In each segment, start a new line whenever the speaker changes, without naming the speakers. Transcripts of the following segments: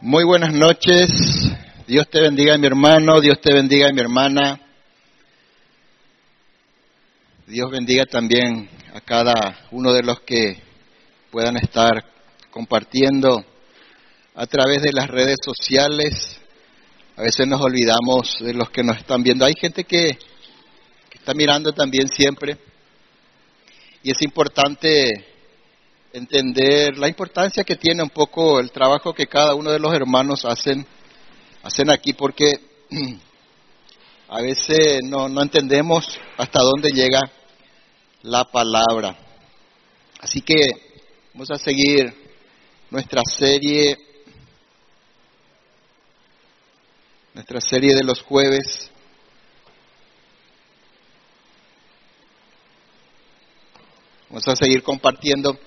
Muy buenas noches. Dios te bendiga, mi hermano. Dios te bendiga, mi hermana. Dios bendiga también a cada uno de los que puedan estar compartiendo a través de las redes sociales. A veces nos olvidamos de los que nos están viendo. Hay gente que, que está mirando también siempre. Y es importante entender la importancia que tiene un poco el trabajo que cada uno de los hermanos hacen, hacen aquí, porque a veces no, no entendemos hasta dónde llega la palabra. Así que vamos a seguir nuestra serie, nuestra serie de los jueves. Vamos a seguir compartiendo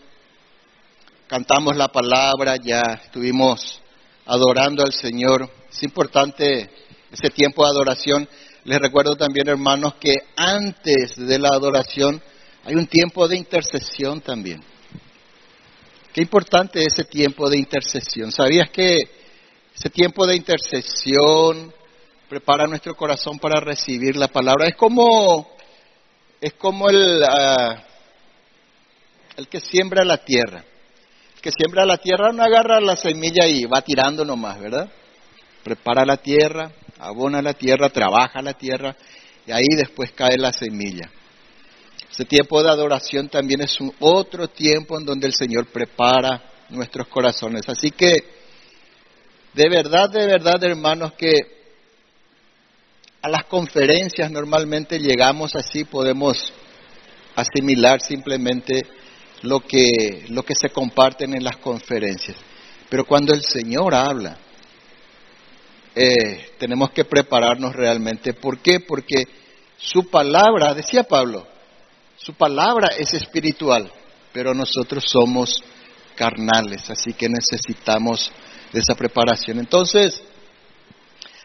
cantamos la palabra, ya estuvimos adorando al Señor. Es importante ese tiempo de adoración. Les recuerdo también, hermanos, que antes de la adoración hay un tiempo de intercesión también. Qué importante ese tiempo de intercesión. ¿Sabías que ese tiempo de intercesión prepara nuestro corazón para recibir la palabra? Es como, es como el, uh, el que siembra la tierra que siembra la tierra no agarra la semilla y va tirando nomás, ¿verdad? Prepara la tierra, abona la tierra, trabaja la tierra y ahí después cae la semilla. Ese tiempo de adoración también es un otro tiempo en donde el Señor prepara nuestros corazones. Así que, de verdad, de verdad, hermanos, que a las conferencias normalmente llegamos así, podemos asimilar simplemente lo que, lo que se comparten en las conferencias. Pero cuando el Señor habla, eh, tenemos que prepararnos realmente. ¿Por qué? Porque su palabra, decía Pablo, su palabra es espiritual, pero nosotros somos carnales, así que necesitamos de esa preparación. Entonces,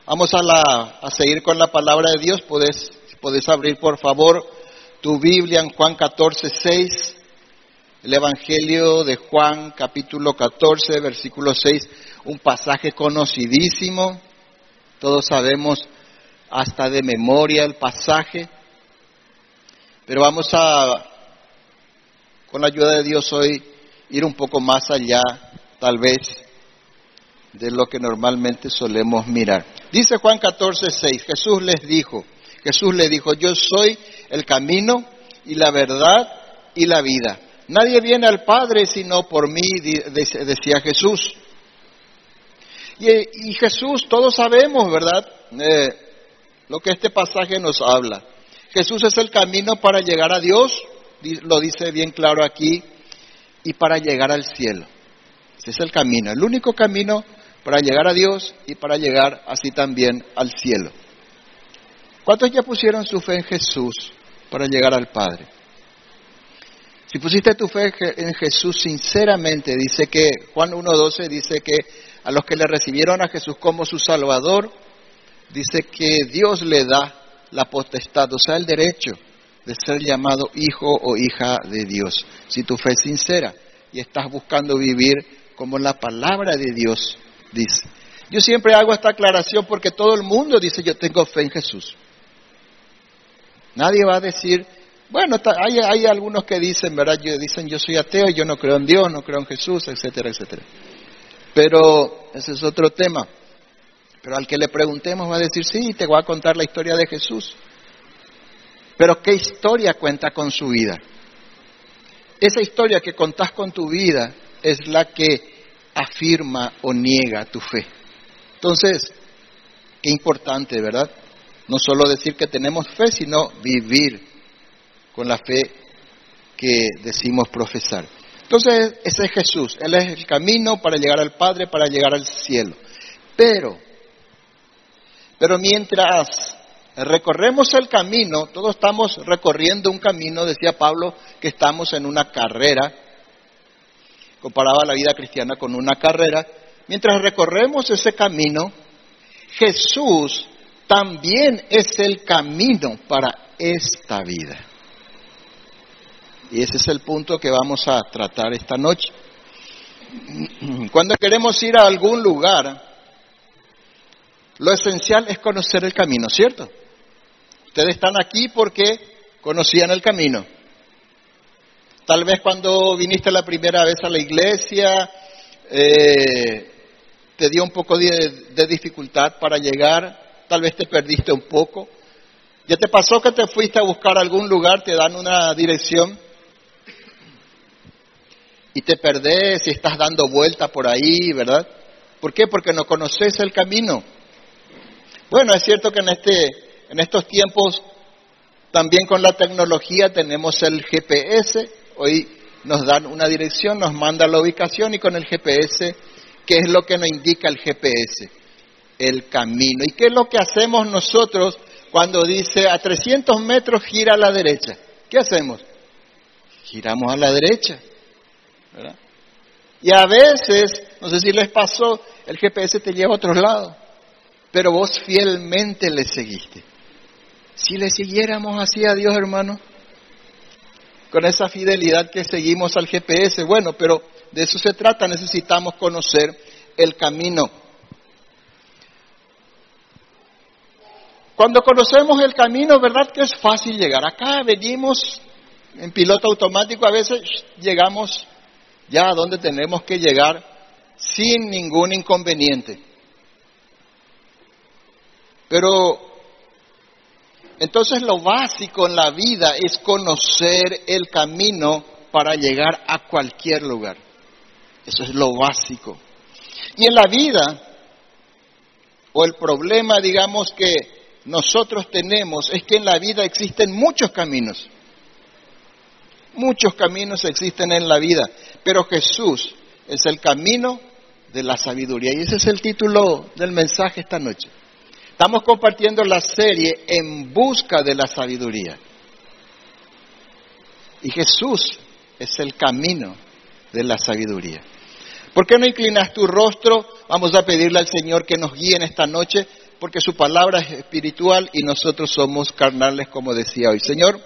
vamos a, la, a seguir con la palabra de Dios. Puedes, puedes abrir, por favor, tu Biblia en Juan 14, 6 el Evangelio de Juan capítulo 14, versículo 6, un pasaje conocidísimo, todos sabemos hasta de memoria el pasaje, pero vamos a, con la ayuda de Dios hoy, ir un poco más allá, tal vez, de lo que normalmente solemos mirar. Dice Juan 14, 6, Jesús les dijo, Jesús le dijo, yo soy el camino y la verdad y la vida. Nadie viene al Padre sino por mí, decía Jesús. Y, Jesús, todos sabemos, ¿verdad? Eh, lo que este pasaje nos habla. Jesús es el camino para llegar a Dios, lo dice bien claro aquí, y para llegar al cielo. Ese es el camino, el único camino para llegar a Dios y para llegar así también al cielo. ¿Cuántos ya pusieron su fe en Jesús para llegar al Padre? Si pusiste tu fe en Jesús sinceramente, dice que Juan 1.12 dice que a los que le recibieron a Jesús como su Salvador, dice que Dios le da la potestad, o sea, el derecho de ser llamado hijo o hija de Dios. Si tu fe es sincera y estás buscando vivir como la palabra de Dios dice. Yo siempre hago esta aclaración porque todo el mundo dice yo tengo fe en Jesús. Nadie va a decir bueno, hay, hay, algunos que dicen, ¿verdad? Dicen yo soy ateo, yo no creo en Dios, no creo en Jesús, etcétera, etcétera. Pero ese es otro tema. Pero al que le preguntemos va a decir, sí, te voy a contar la historia de Jesús. Pero ¿qué historia cuenta con su vida? Esa historia que contás con tu vida es la que afirma o niega tu fe. Entonces, qué importante, ¿verdad? No solo decir que tenemos fe, sino vivir con la fe que decimos profesar. Entonces, ese es Jesús. Él es el camino para llegar al Padre, para llegar al cielo. Pero, pero mientras recorremos el camino, todos estamos recorriendo un camino, decía Pablo, que estamos en una carrera, comparaba la vida cristiana con una carrera, mientras recorremos ese camino, Jesús también es el camino para esta vida. Y ese es el punto que vamos a tratar esta noche. Cuando queremos ir a algún lugar, lo esencial es conocer el camino, ¿cierto? Ustedes están aquí porque conocían el camino. Tal vez cuando viniste la primera vez a la iglesia, eh, te dio un poco de, de dificultad para llegar, tal vez te perdiste un poco. ¿Ya te pasó que te fuiste a buscar algún lugar, te dan una dirección y te perdés y estás dando vuelta por ahí, ¿verdad? ¿Por qué? Porque no conoces el camino. Bueno, es cierto que en, este, en estos tiempos también con la tecnología tenemos el GPS, hoy nos dan una dirección, nos manda la ubicación y con el GPS, ¿qué es lo que nos indica el GPS? El camino. ¿Y qué es lo que hacemos nosotros cuando dice a 300 metros gira a la derecha? ¿Qué hacemos? Giramos a la derecha. Y a veces, no sé si les pasó, el GPS te lleva a otro lado, pero vos fielmente le seguiste. Si le siguiéramos así a Dios, hermano, con esa fidelidad que seguimos al GPS, bueno, pero de eso se trata, necesitamos conocer el camino. Cuando conocemos el camino, ¿verdad que es fácil llegar? Acá venimos en piloto automático, a veces llegamos ya a donde tenemos que llegar sin ningún inconveniente. Pero entonces lo básico en la vida es conocer el camino para llegar a cualquier lugar. Eso es lo básico. Y en la vida, o el problema, digamos, que nosotros tenemos es que en la vida existen muchos caminos. Muchos caminos existen en la vida, pero Jesús es el camino de la sabiduría. Y ese es el título del mensaje esta noche. Estamos compartiendo la serie En busca de la sabiduría. Y Jesús es el camino de la sabiduría. ¿Por qué no inclinas tu rostro? Vamos a pedirle al Señor que nos guíe en esta noche, porque su palabra es espiritual y nosotros somos carnales, como decía hoy. Señor,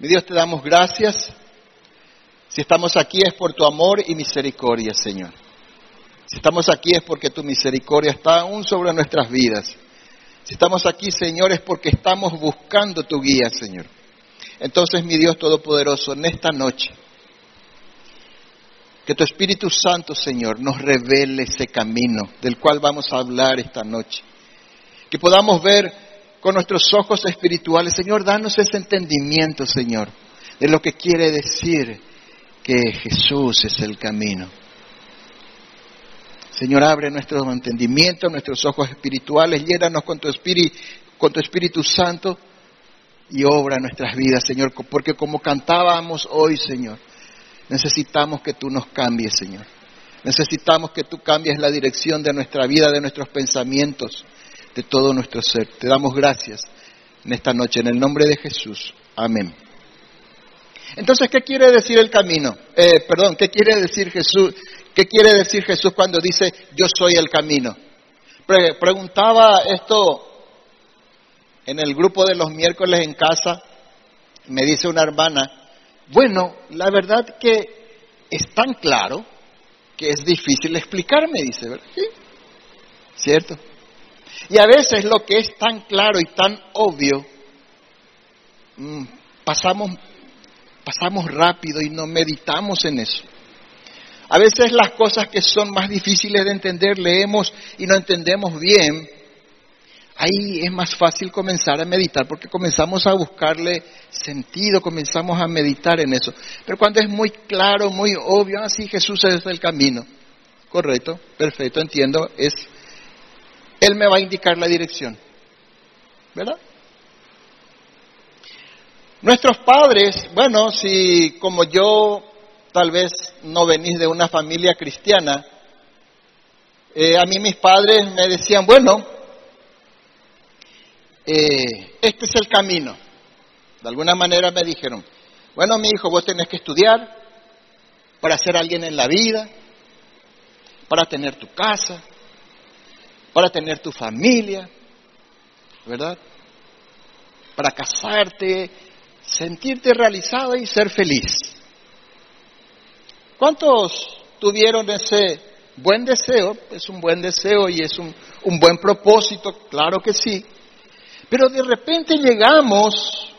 mi Dios, te damos gracias. Si estamos aquí es por tu amor y misericordia, Señor. Si estamos aquí es porque tu misericordia está aún sobre nuestras vidas. Si estamos aquí, Señor, es porque estamos buscando tu guía, Señor. Entonces, mi Dios Todopoderoso, en esta noche, que tu Espíritu Santo, Señor, nos revele ese camino del cual vamos a hablar esta noche. Que podamos ver con nuestros ojos espirituales, Señor, danos ese entendimiento, Señor, de lo que quiere decir que Jesús es el camino. Señor, abre nuestro entendimiento, nuestros ojos espirituales, llénanos con tu, espíritu, con tu Espíritu Santo y obra nuestras vidas, Señor, porque como cantábamos hoy, Señor, necesitamos que tú nos cambies, Señor. Necesitamos que tú cambies la dirección de nuestra vida, de nuestros pensamientos, de todo nuestro ser. Te damos gracias en esta noche, en el nombre de Jesús. Amén. Entonces, ¿qué quiere decir el camino? Eh, perdón, ¿qué quiere decir Jesús? ¿Qué quiere decir Jesús cuando dice yo soy el camino? preguntaba esto en el grupo de los miércoles en casa, me dice una hermana, bueno, la verdad que es tan claro que es difícil explicarme, dice, ¿verdad? Cierto. Y a veces lo que es tan claro y tan obvio, mm, pasamos, pasamos rápido y no meditamos en eso. A veces las cosas que son más difíciles de entender leemos y no entendemos bien. Ahí es más fácil comenzar a meditar porque comenzamos a buscarle sentido, comenzamos a meditar en eso. Pero cuando es muy claro, muy obvio, así ah, Jesús es el camino. Correcto, perfecto, entiendo, es Él me va a indicar la dirección. ¿Verdad? Nuestros padres, bueno, si como yo tal vez no venís de una familia cristiana, eh, a mí mis padres me decían, bueno, eh, este es el camino. De alguna manera me dijeron, bueno, mi hijo, vos tenés que estudiar para ser alguien en la vida, para tener tu casa, para tener tu familia, ¿verdad? Para casarte, sentirte realizado y ser feliz. ¿Cuántos tuvieron ese buen deseo, es un buen deseo y es un, un buen propósito, claro que sí, pero de repente llegamos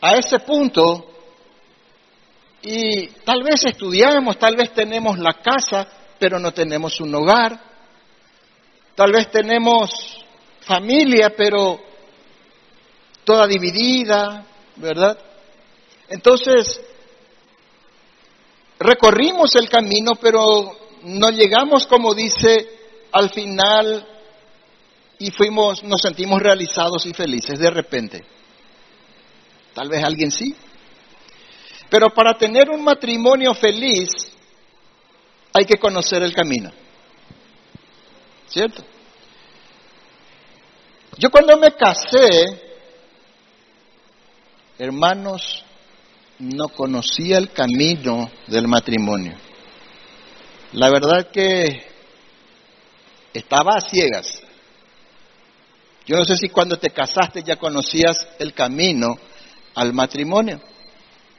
a ese punto y tal vez estudiamos, tal vez tenemos la casa, pero no tenemos un hogar, tal vez tenemos familia, pero toda dividida, ¿verdad? Entonces, recorrimos el camino, pero no llegamos, como dice, al final y fuimos, nos sentimos realizados y felices de repente. Tal vez alguien sí. Pero para tener un matrimonio feliz hay que conocer el camino. ¿Cierto? Yo cuando me casé, hermanos, no conocía el camino del matrimonio. La verdad que estaba a ciegas. Yo no sé si cuando te casaste ya conocías el camino al matrimonio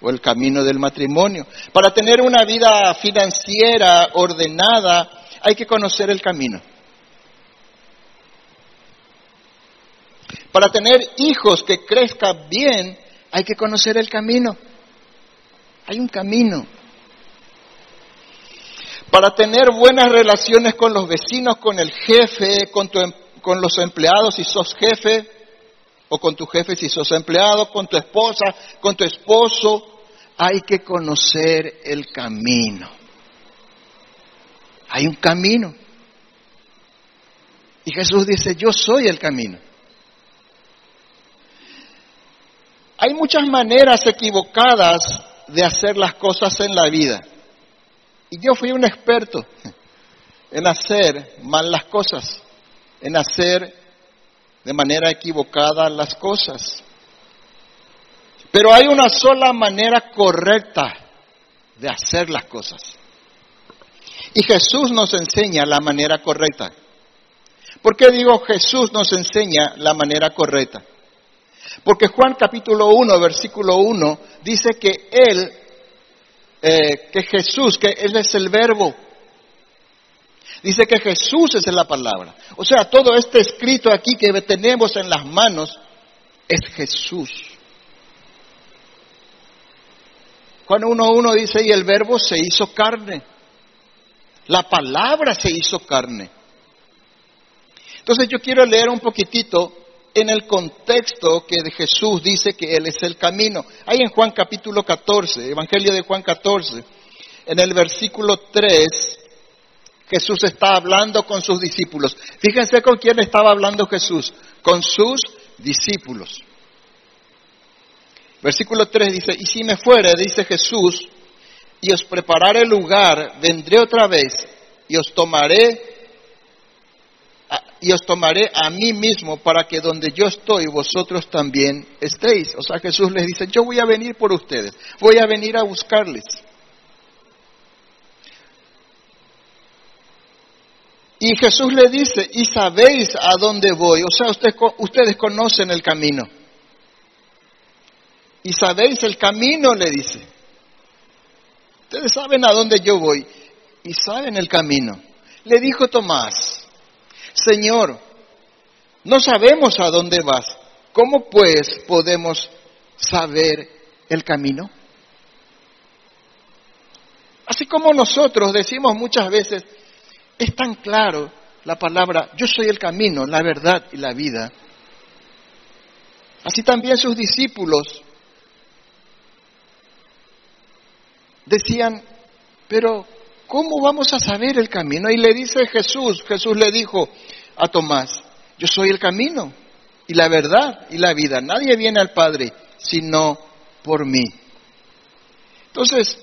o el camino del matrimonio. Para tener una vida financiera ordenada hay que conocer el camino. Para tener hijos que crezcan bien hay que conocer el camino. Hay un camino. Para tener buenas relaciones con los vecinos, con el jefe, con, em, con los empleados si sos jefe, o con tu jefe si sos empleado, con tu esposa, con tu esposo, hay que conocer el camino. Hay un camino. Y Jesús dice, yo soy el camino. Hay muchas maneras equivocadas de hacer las cosas en la vida. Y yo fui un experto en hacer mal las cosas, en hacer de manera equivocada las cosas. Pero hay una sola manera correcta de hacer las cosas. Y Jesús nos enseña la manera correcta. ¿Por qué digo Jesús nos enseña la manera correcta? Porque Juan capítulo 1, versículo 1, dice que Él, eh, que Jesús, que Él es el verbo. Dice que Jesús es la palabra. O sea, todo este escrito aquí que tenemos en las manos es Jesús. Juan 1.1 dice, y el verbo se hizo carne. La palabra se hizo carne. Entonces yo quiero leer un poquitito en el contexto que Jesús dice que Él es el camino. Ahí en Juan capítulo 14, Evangelio de Juan 14, en el versículo 3, Jesús está hablando con sus discípulos. Fíjense con quién estaba hablando Jesús, con sus discípulos. Versículo 3 dice, y si me fuere, dice Jesús, y os prepararé lugar, vendré otra vez y os tomaré y os tomaré a mí mismo para que donde yo estoy vosotros también estéis. O sea, Jesús les dice, yo voy a venir por ustedes, voy a venir a buscarles. Y Jesús le dice, y sabéis a dónde voy. O sea, ustedes, ustedes conocen el camino. Y sabéis el camino, le dice. Ustedes saben a dónde yo voy y saben el camino. Le dijo Tomás, Señor, no sabemos a dónde vas. ¿Cómo pues podemos saber el camino? Así como nosotros decimos muchas veces, es tan claro la palabra, yo soy el camino, la verdad y la vida. Así también sus discípulos decían, pero ¿cómo vamos a saber el camino? Y le dice Jesús, Jesús le dijo a Tomás, yo soy el camino y la verdad y la vida. Nadie viene al Padre sino por mí. Entonces,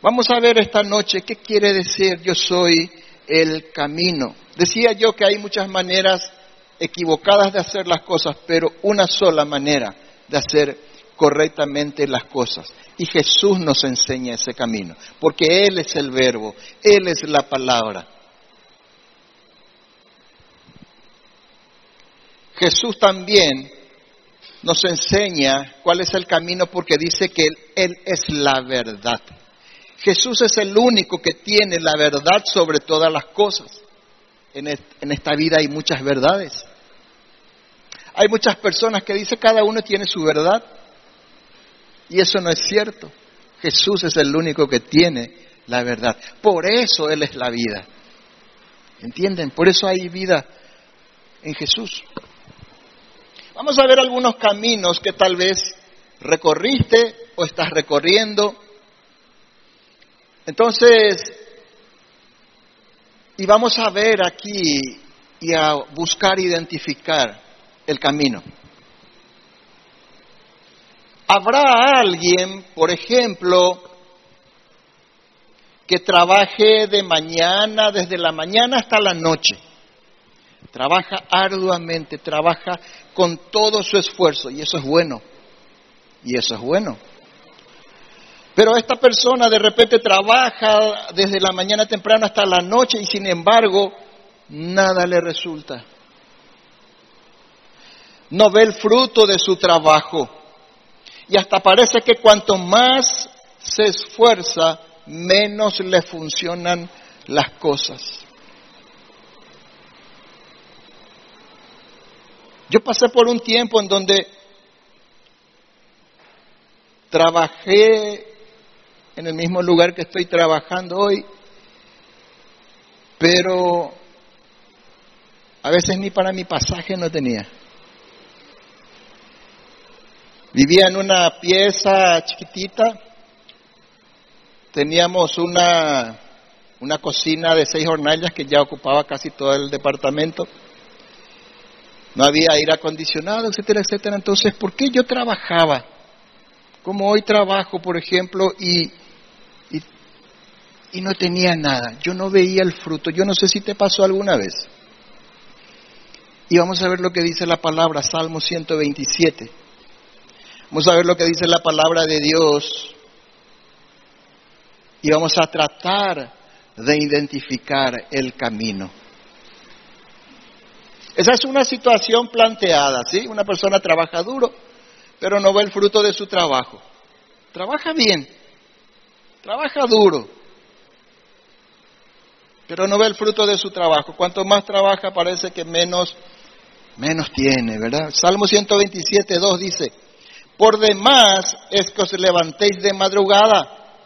vamos a ver esta noche qué quiere decir yo soy el camino. Decía yo que hay muchas maneras equivocadas de hacer las cosas, pero una sola manera de hacer correctamente las cosas. Y Jesús nos enseña ese camino, porque Él es el verbo, Él es la palabra. Jesús también nos enseña cuál es el camino porque dice que Él, es la verdad. Jesús es el único que tiene la verdad sobre todas las cosas. En esta vida hay muchas verdades. Hay muchas personas que dicen cada uno tiene su verdad. Y eso no es cierto. Jesús es el único que tiene la verdad. Por eso Él es la vida. ¿Entienden? Por eso hay vida en Jesús. Vamos a ver algunos caminos que tal vez recorriste o estás recorriendo. Entonces, y vamos a ver aquí y a buscar identificar el camino. Habrá alguien, por ejemplo, que trabaje de mañana, desde la mañana hasta la noche. Trabaja arduamente, trabaja con todo su esfuerzo y eso es bueno. Y eso es bueno. Pero esta persona de repente trabaja desde la mañana temprano hasta la noche y sin embargo nada le resulta. No ve el fruto de su trabajo y hasta parece que cuanto más se esfuerza, menos le funcionan las cosas. Yo pasé por un tiempo en donde trabajé en el mismo lugar que estoy trabajando hoy, pero a veces ni para mi pasaje no tenía. Vivía en una pieza chiquitita, teníamos una, una cocina de seis hornallas que ya ocupaba casi todo el departamento. No había aire acondicionado, etcétera, etcétera. Entonces, ¿por qué yo trabajaba? Como hoy trabajo, por ejemplo, y, y, y no tenía nada. Yo no veía el fruto. Yo no sé si te pasó alguna vez. Y vamos a ver lo que dice la palabra, Salmo 127. Vamos a ver lo que dice la palabra de Dios y vamos a tratar de identificar el camino. Esa es una situación planteada, ¿sí? Una persona trabaja duro, pero no ve el fruto de su trabajo. Trabaja bien, trabaja duro, pero no ve el fruto de su trabajo. Cuanto más trabaja parece que menos, menos tiene, ¿verdad? Salmo 127, 2 dice, por demás es que os levantéis de madrugada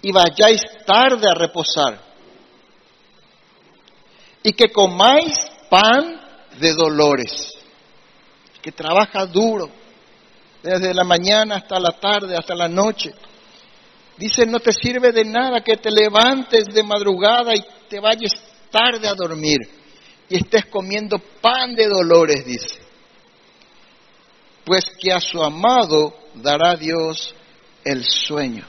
y vayáis tarde a reposar. Y que comáis pan de dolores, que trabaja duro, desde la mañana hasta la tarde, hasta la noche. Dice, no te sirve de nada que te levantes de madrugada y te vayas tarde a dormir y estés comiendo pan de dolores, dice pues que a su amado dará Dios el sueño.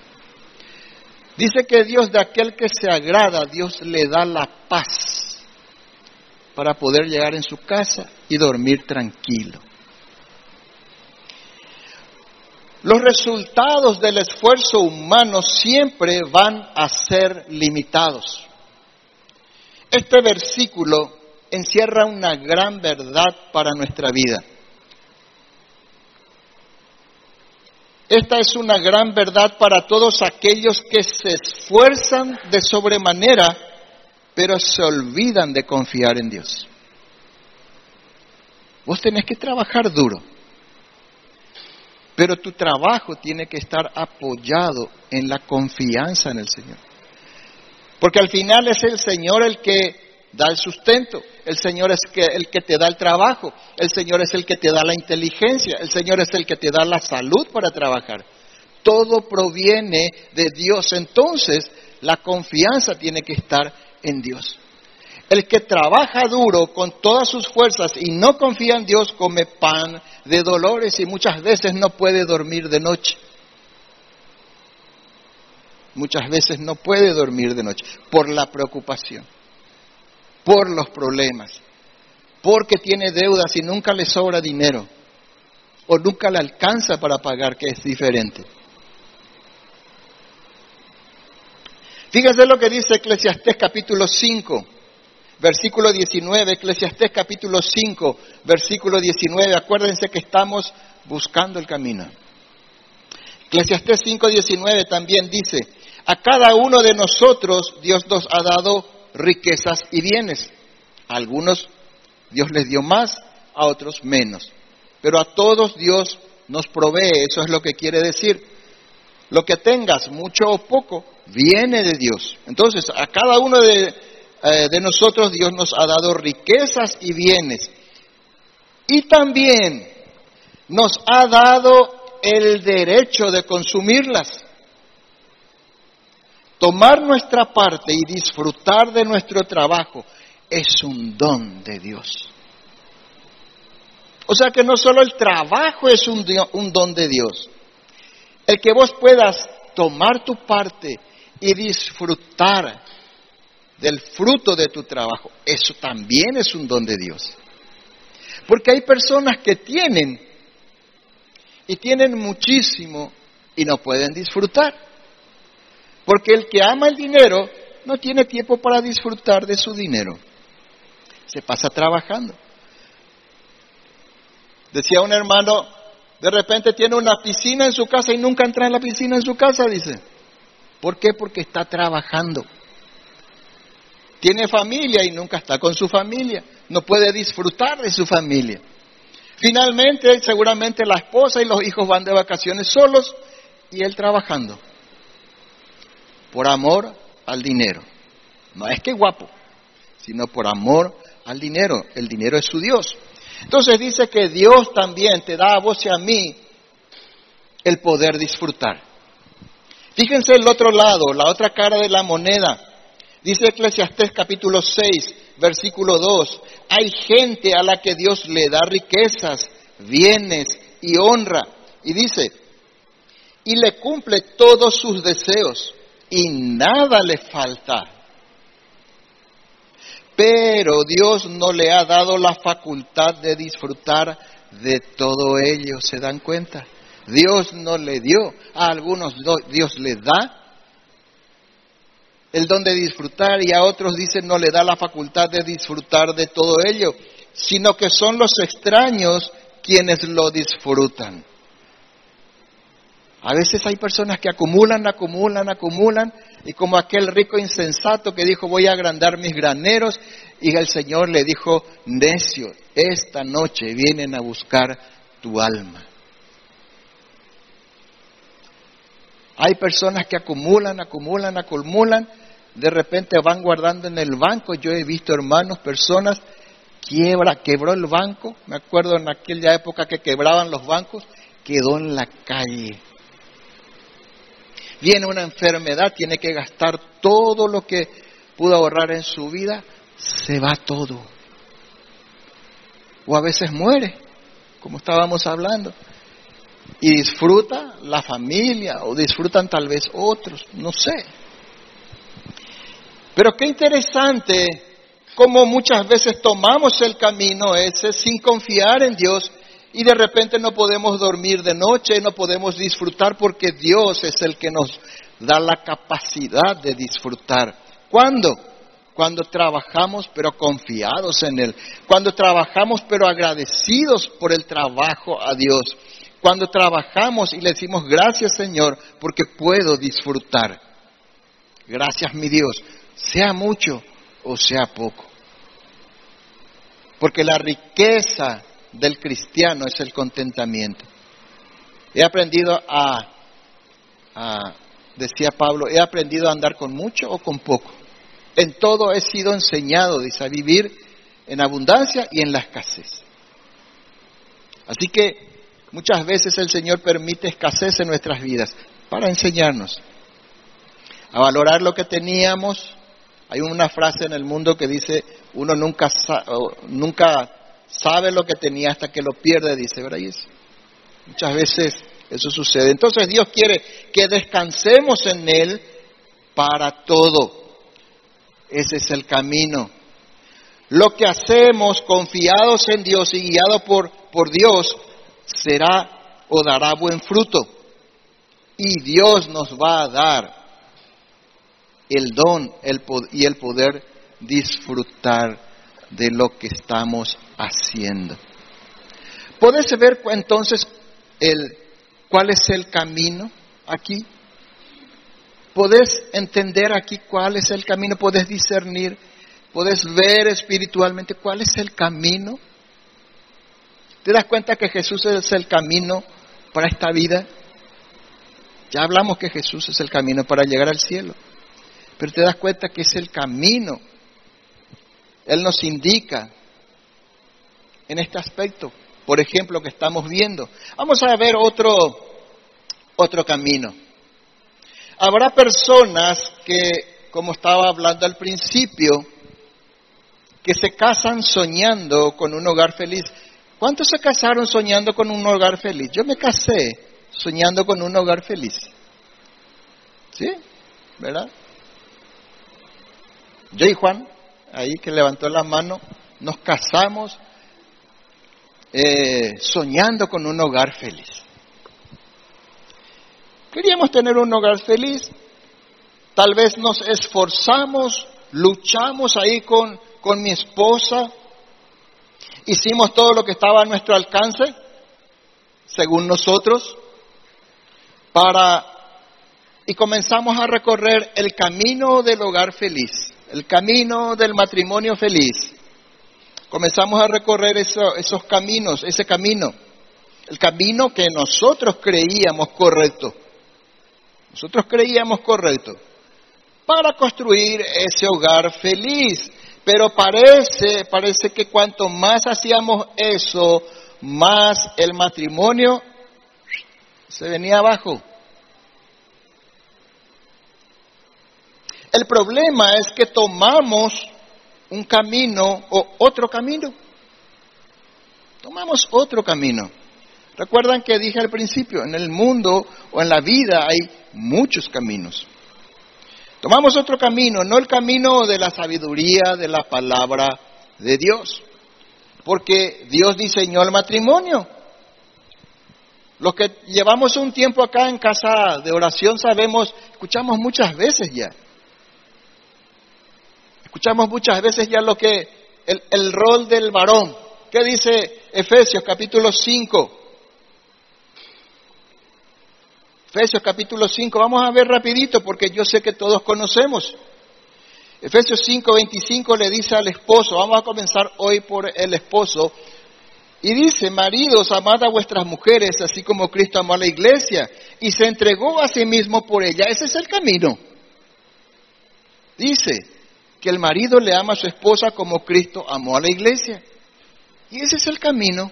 Dice que Dios de aquel que se agrada, Dios le da la paz para poder llegar en su casa y dormir tranquilo. Los resultados del esfuerzo humano siempre van a ser limitados. Este versículo encierra una gran verdad para nuestra vida. Esta es una gran verdad para todos aquellos que se esfuerzan de sobremanera, pero se olvidan de confiar en Dios. Vos tenés que trabajar duro, pero tu trabajo tiene que estar apoyado en la confianza en el Señor. Porque al final es el Señor el que da el sustento, el Señor es el que te da el trabajo, el Señor es el que te da la inteligencia, el Señor es el que te da la salud para trabajar. Todo proviene de Dios, entonces la confianza tiene que estar en Dios. El que trabaja duro con todas sus fuerzas y no confía en Dios come pan de dolores y muchas veces no puede dormir de noche. Muchas veces no puede dormir de noche por la preocupación por los problemas, porque tiene deudas y nunca le sobra dinero o nunca le alcanza para pagar, que es diferente. Fíjense lo que dice Eclesiastés capítulo 5, versículo 19, Eclesiastés capítulo 5, versículo 19, acuérdense que estamos buscando el camino. Eclesiastés 5, 19 también dice, A cada uno de nosotros Dios nos ha dado riquezas y bienes. A algunos Dios les dio más, a otros menos. Pero a todos Dios nos provee, eso es lo que quiere decir. Lo que tengas, mucho o poco, viene de Dios. Entonces, a cada uno de, eh, de nosotros Dios nos ha dado riquezas y bienes. Y también nos ha dado el derecho de consumirlas. Tomar nuestra parte y disfrutar de nuestro trabajo es un don de Dios. O sea que no solo el trabajo es un don de Dios, el que vos puedas tomar tu parte y disfrutar del fruto de tu trabajo, eso también es un don de Dios. Porque hay personas que tienen y tienen muchísimo y no pueden disfrutar. Porque el que ama el dinero no tiene tiempo para disfrutar de su dinero. Se pasa trabajando. Decía un hermano, de repente tiene una piscina en su casa y nunca entra en la piscina en su casa, dice. ¿Por qué? Porque está trabajando. Tiene familia y nunca está con su familia. No puede disfrutar de su familia. Finalmente, seguramente la esposa y los hijos van de vacaciones solos y él trabajando. Por amor al dinero. No es que guapo, sino por amor al dinero. El dinero es su Dios. Entonces dice que Dios también te da a vos y a mí el poder disfrutar. Fíjense el otro lado, la otra cara de la moneda. Dice Eclesiastés capítulo 6, versículo 2, hay gente a la que Dios le da riquezas, bienes y honra. Y dice, y le cumple todos sus deseos y nada le falta. Pero Dios no le ha dado la facultad de disfrutar de todo ello, ¿se dan cuenta? Dios no le dio, a algunos Dios le da el don de disfrutar y a otros dicen no le da la facultad de disfrutar de todo ello, sino que son los extraños quienes lo disfrutan. A veces hay personas que acumulan, acumulan, acumulan, y como aquel rico insensato que dijo voy a agrandar mis graneros, y el Señor le dijo, necio, esta noche vienen a buscar tu alma. Hay personas que acumulan, acumulan, acumulan, de repente van guardando en el banco. Yo he visto hermanos, personas, quiebra, quebró el banco. Me acuerdo en aquella época que quebraban los bancos, quedó en la calle viene una enfermedad, tiene que gastar todo lo que pudo ahorrar en su vida, se va todo. O a veces muere, como estábamos hablando. Y disfruta la familia o disfrutan tal vez otros, no sé. Pero qué interesante cómo muchas veces tomamos el camino ese sin confiar en Dios y de repente no podemos dormir de noche, no podemos disfrutar porque Dios es el que nos da la capacidad de disfrutar. ¿Cuándo? Cuando trabajamos pero confiados en Él. Cuando trabajamos pero agradecidos por el trabajo a Dios. Cuando trabajamos y le decimos gracias Señor porque puedo disfrutar. Gracias mi Dios, sea mucho o sea poco. Porque la riqueza del cristiano es el contentamiento. He aprendido a, decía Pablo, he aprendido a andar con mucho o con poco. En todo he sido enseñado, dice, a vivir en abundancia y en la escasez. Así que muchas veces el Señor permite escasez en nuestras vidas para enseñarnos a valorar lo que teníamos. Hay una frase en el mundo que dice, uno nunca, nunca sabe lo que tenía hasta que lo pierde, dice, ¿verdad? muchas veces eso sucede. Entonces Dios quiere que descansemos en Él para todo. Ese es el camino. Lo que hacemos confiados en Dios y guiados por, por Dios será o dará buen fruto. Y Dios nos va a dar el don el, y el poder disfrutar de lo que estamos haciendo. ¿Puedes ver entonces el, cuál es el camino aquí? podés entender aquí cuál es el camino, podés discernir, podés ver espiritualmente cuál es el camino. ¿Te das cuenta que Jesús es el camino para esta vida? Ya hablamos que Jesús es el camino para llegar al cielo, pero te das cuenta que es el camino. Él nos indica en este aspecto, por ejemplo, que estamos viendo. Vamos a ver otro, otro camino. Habrá personas que, como estaba hablando al principio, que se casan soñando con un hogar feliz. ¿Cuántos se casaron soñando con un hogar feliz? Yo me casé soñando con un hogar feliz. ¿Sí? ¿Verdad? Yo y Juan, ahí que levantó la mano, nos casamos eh, soñando con un hogar feliz. Queríamos tener un hogar feliz, tal vez nos esforzamos, luchamos ahí con, con mi esposa, hicimos todo lo que estaba a nuestro alcance, según nosotros, para y comenzamos a recorrer el camino del hogar feliz, el camino del matrimonio feliz. Comenzamos a recorrer esos caminos, ese camino, el camino que nosotros creíamos correcto. Nosotros creíamos correcto para construir ese hogar feliz. Pero parece, parece que cuanto más hacíamos eso, más el matrimonio se venía abajo. El problema es que tomamos un camino o otro camino. Tomamos otro camino. Recuerdan que dije al principio, en el mundo o en la vida hay muchos caminos. Tomamos otro camino, no el camino de la sabiduría de la palabra de Dios, porque Dios diseñó el matrimonio. Los que llevamos un tiempo acá en casa de oración sabemos, escuchamos muchas veces ya. Escuchamos muchas veces ya lo que el, el rol del varón. ¿Qué dice Efesios capítulo 5? Efesios capítulo 5, vamos a ver rapidito porque yo sé que todos conocemos. Efesios 5, 25 le dice al esposo, vamos a comenzar hoy por el esposo, y dice, maridos, amad a vuestras mujeres, así como Cristo amó a la iglesia, y se entregó a sí mismo por ella. Ese es el camino. Dice que el marido le ama a su esposa como Cristo amó a la iglesia. Y ese es el camino.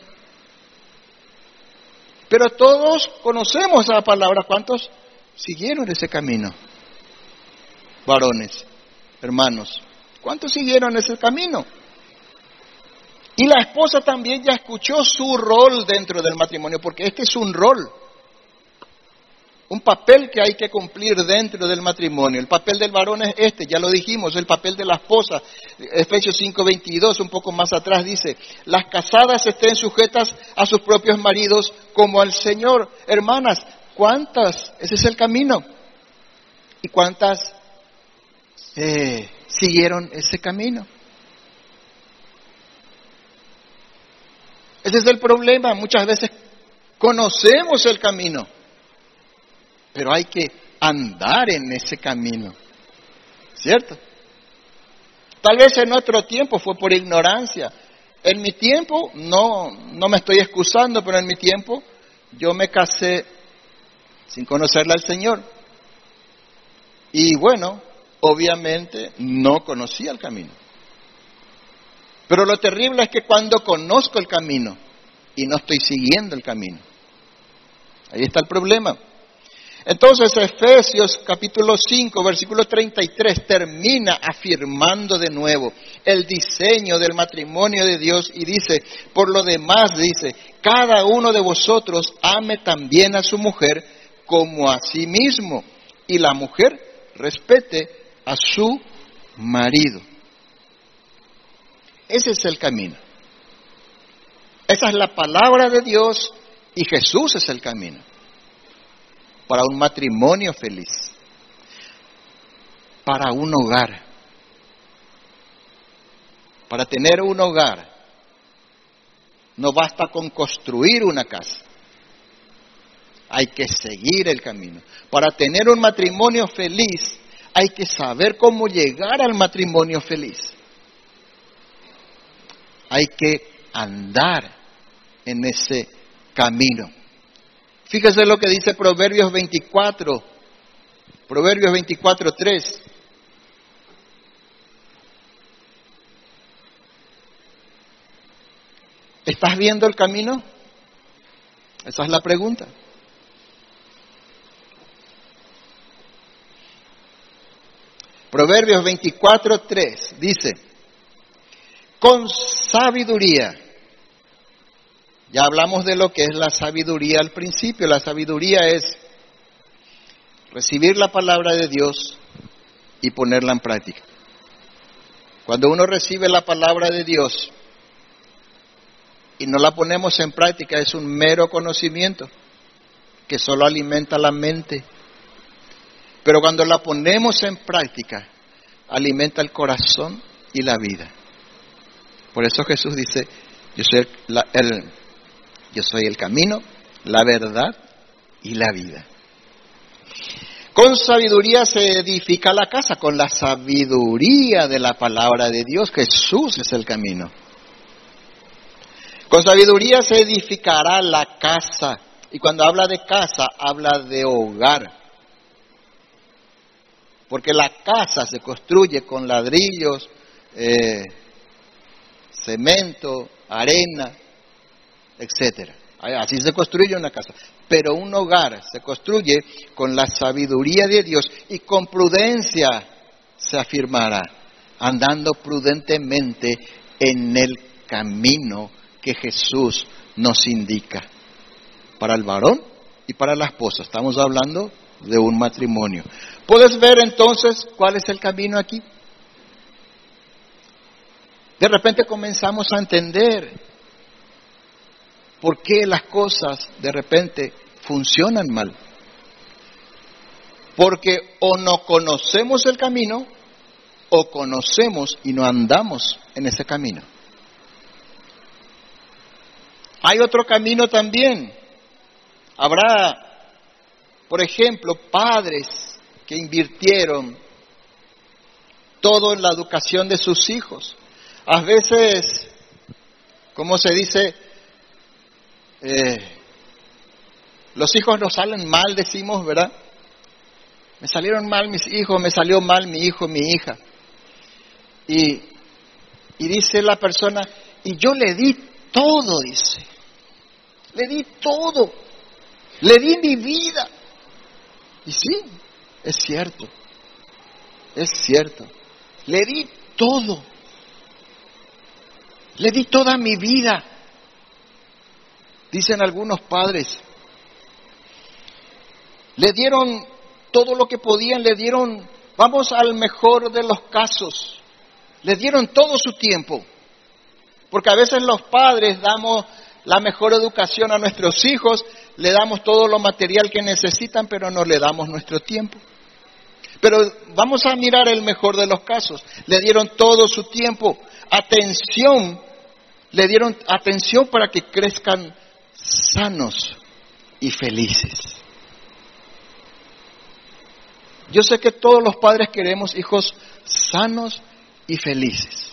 Pero todos conocemos esa palabra. ¿Cuántos siguieron ese camino? Varones, hermanos. ¿Cuántos siguieron ese camino? Y la esposa también ya escuchó su rol dentro del matrimonio, porque este es un rol un papel que hay que cumplir dentro del matrimonio. El papel del varón es este, ya lo dijimos, el papel de la esposa. Efesios 5:22, un poco más atrás dice, las casadas estén sujetas a sus propios maridos como al Señor. Hermanas, ¿cuántas? Ese es el camino. ¿Y cuántas eh, siguieron ese camino? Ese es el problema. Muchas veces conocemos el camino pero hay que andar en ese camino. ¿Cierto? Tal vez en otro tiempo fue por ignorancia. En mi tiempo, no, no me estoy excusando, pero en mi tiempo yo me casé sin conocerle al Señor. Y bueno, obviamente no conocía el camino. Pero lo terrible es que cuando conozco el camino y no estoy siguiendo el camino, ahí está el problema. Entonces Efesios capítulo 5, versículo 33 termina afirmando de nuevo el diseño del matrimonio de Dios y dice, por lo demás dice, cada uno de vosotros ame también a su mujer como a sí mismo y la mujer respete a su marido. Ese es el camino. Esa es la palabra de Dios y Jesús es el camino para un matrimonio feliz, para un hogar. Para tener un hogar no basta con construir una casa. hay que seguir el camino. Para tener un matrimonio feliz, hay que saber cómo llegar al matrimonio feliz. Hay que andar en ese camino. Fíjese lo que dice Proverbios 24, Proverbios 24, 3. ¿Estás viendo el camino? Esa es la pregunta. Proverbios 24, 3 dice, con sabiduría, ya hablamos de lo que es la sabiduría al principio, la sabiduría es recibir la palabra de Dios y ponerla en práctica. Cuando uno recibe la palabra de Dios y no la ponemos en práctica es un mero conocimiento que solo alimenta la mente. Pero cuando la ponemos en práctica, alimenta el corazón y la vida. Por eso Jesús dice, yo soy el, yo soy el camino, la verdad y la vida. Con sabiduría se edifica la casa, con la sabiduría de la palabra de Dios. Jesús es el camino. Con sabiduría se edificará la casa. Y cuando habla de casa, habla de hogar. Porque la casa se construye con ladrillos, eh, cemento, arena, etcétera. Así se construye una casa. Pero un hogar se construye con la sabiduría de Dios y con prudencia se afirmará, andando prudentemente en el camino que Jesús nos indica para el varón y para la esposa. Estamos hablando de un matrimonio. ¿Puedes ver entonces cuál es el camino aquí? De repente comenzamos a entender por qué las cosas de repente funcionan mal. Porque o no conocemos el camino o conocemos y no andamos en ese camino. Hay otro camino también. Habrá, por ejemplo, padres que invirtieron todo en la educación de sus hijos. A veces, como se dice, eh, los hijos nos salen mal, decimos, ¿verdad? Me salieron mal mis hijos, me salió mal mi hijo, mi hija. Y, y dice la persona, y yo le di todo, dice. Le di todo. Le di mi vida. Y sí, es cierto. Es cierto. Le di todo. Le di toda mi vida. Dicen algunos padres. Le dieron todo lo que podían, le dieron, vamos al mejor de los casos, le dieron todo su tiempo. Porque a veces los padres damos la mejor educación a nuestros hijos, le damos todo lo material que necesitan, pero no le damos nuestro tiempo. Pero vamos a mirar el mejor de los casos. Le dieron todo su tiempo, atención, le dieron atención para que crezcan sanos y felices. Yo sé que todos los padres queremos hijos sanos y felices.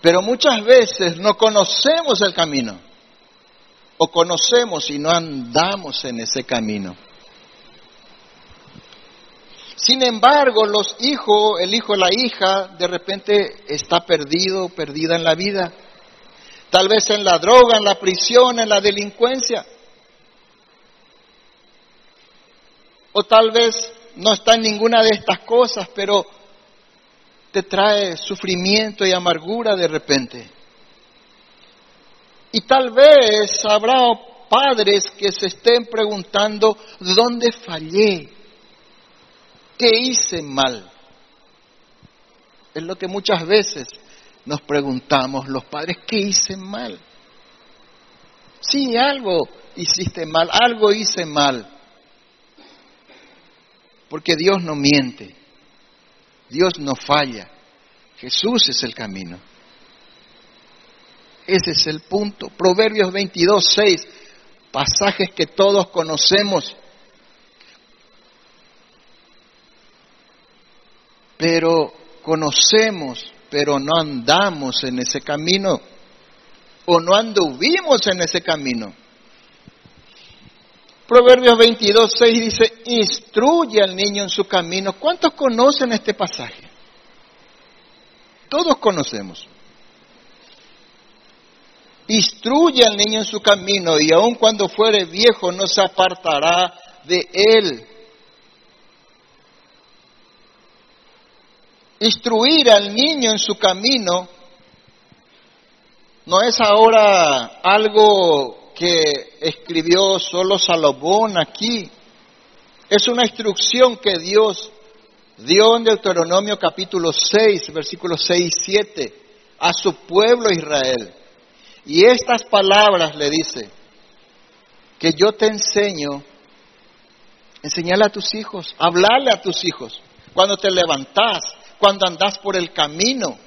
Pero muchas veces no conocemos el camino. O conocemos y no andamos en ese camino. Sin embargo, los hijos, el hijo, la hija, de repente está perdido, perdida en la vida. Tal vez en la droga, en la prisión, en la delincuencia. O tal vez no está en ninguna de estas cosas, pero te trae sufrimiento y amargura de repente. Y tal vez habrá padres que se estén preguntando, ¿dónde fallé? ¿Qué hice mal? Es lo que muchas veces nos preguntamos los padres, ¿qué hice mal? Sí, algo hiciste mal, algo hice mal. Porque Dios no miente. Dios no falla. Jesús es el camino. Ese es el punto. Proverbios 22, 6. pasajes que todos conocemos. Pero conocemos, pero no andamos en ese camino o no anduvimos en ese camino. Proverbios 22, 6 dice, instruye al niño en su camino. ¿Cuántos conocen este pasaje? Todos conocemos. Instruye al niño en su camino y aun cuando fuere viejo no se apartará de él. Instruir al niño en su camino no es ahora algo que escribió solo Salomón aquí. Es una instrucción que Dios dio en Deuteronomio capítulo 6, versículos 6 y 7 a su pueblo Israel. Y estas palabras le dice, que yo te enseño, enseñale a tus hijos, hablarle a tus hijos, cuando te levantás, cuando andás por el camino.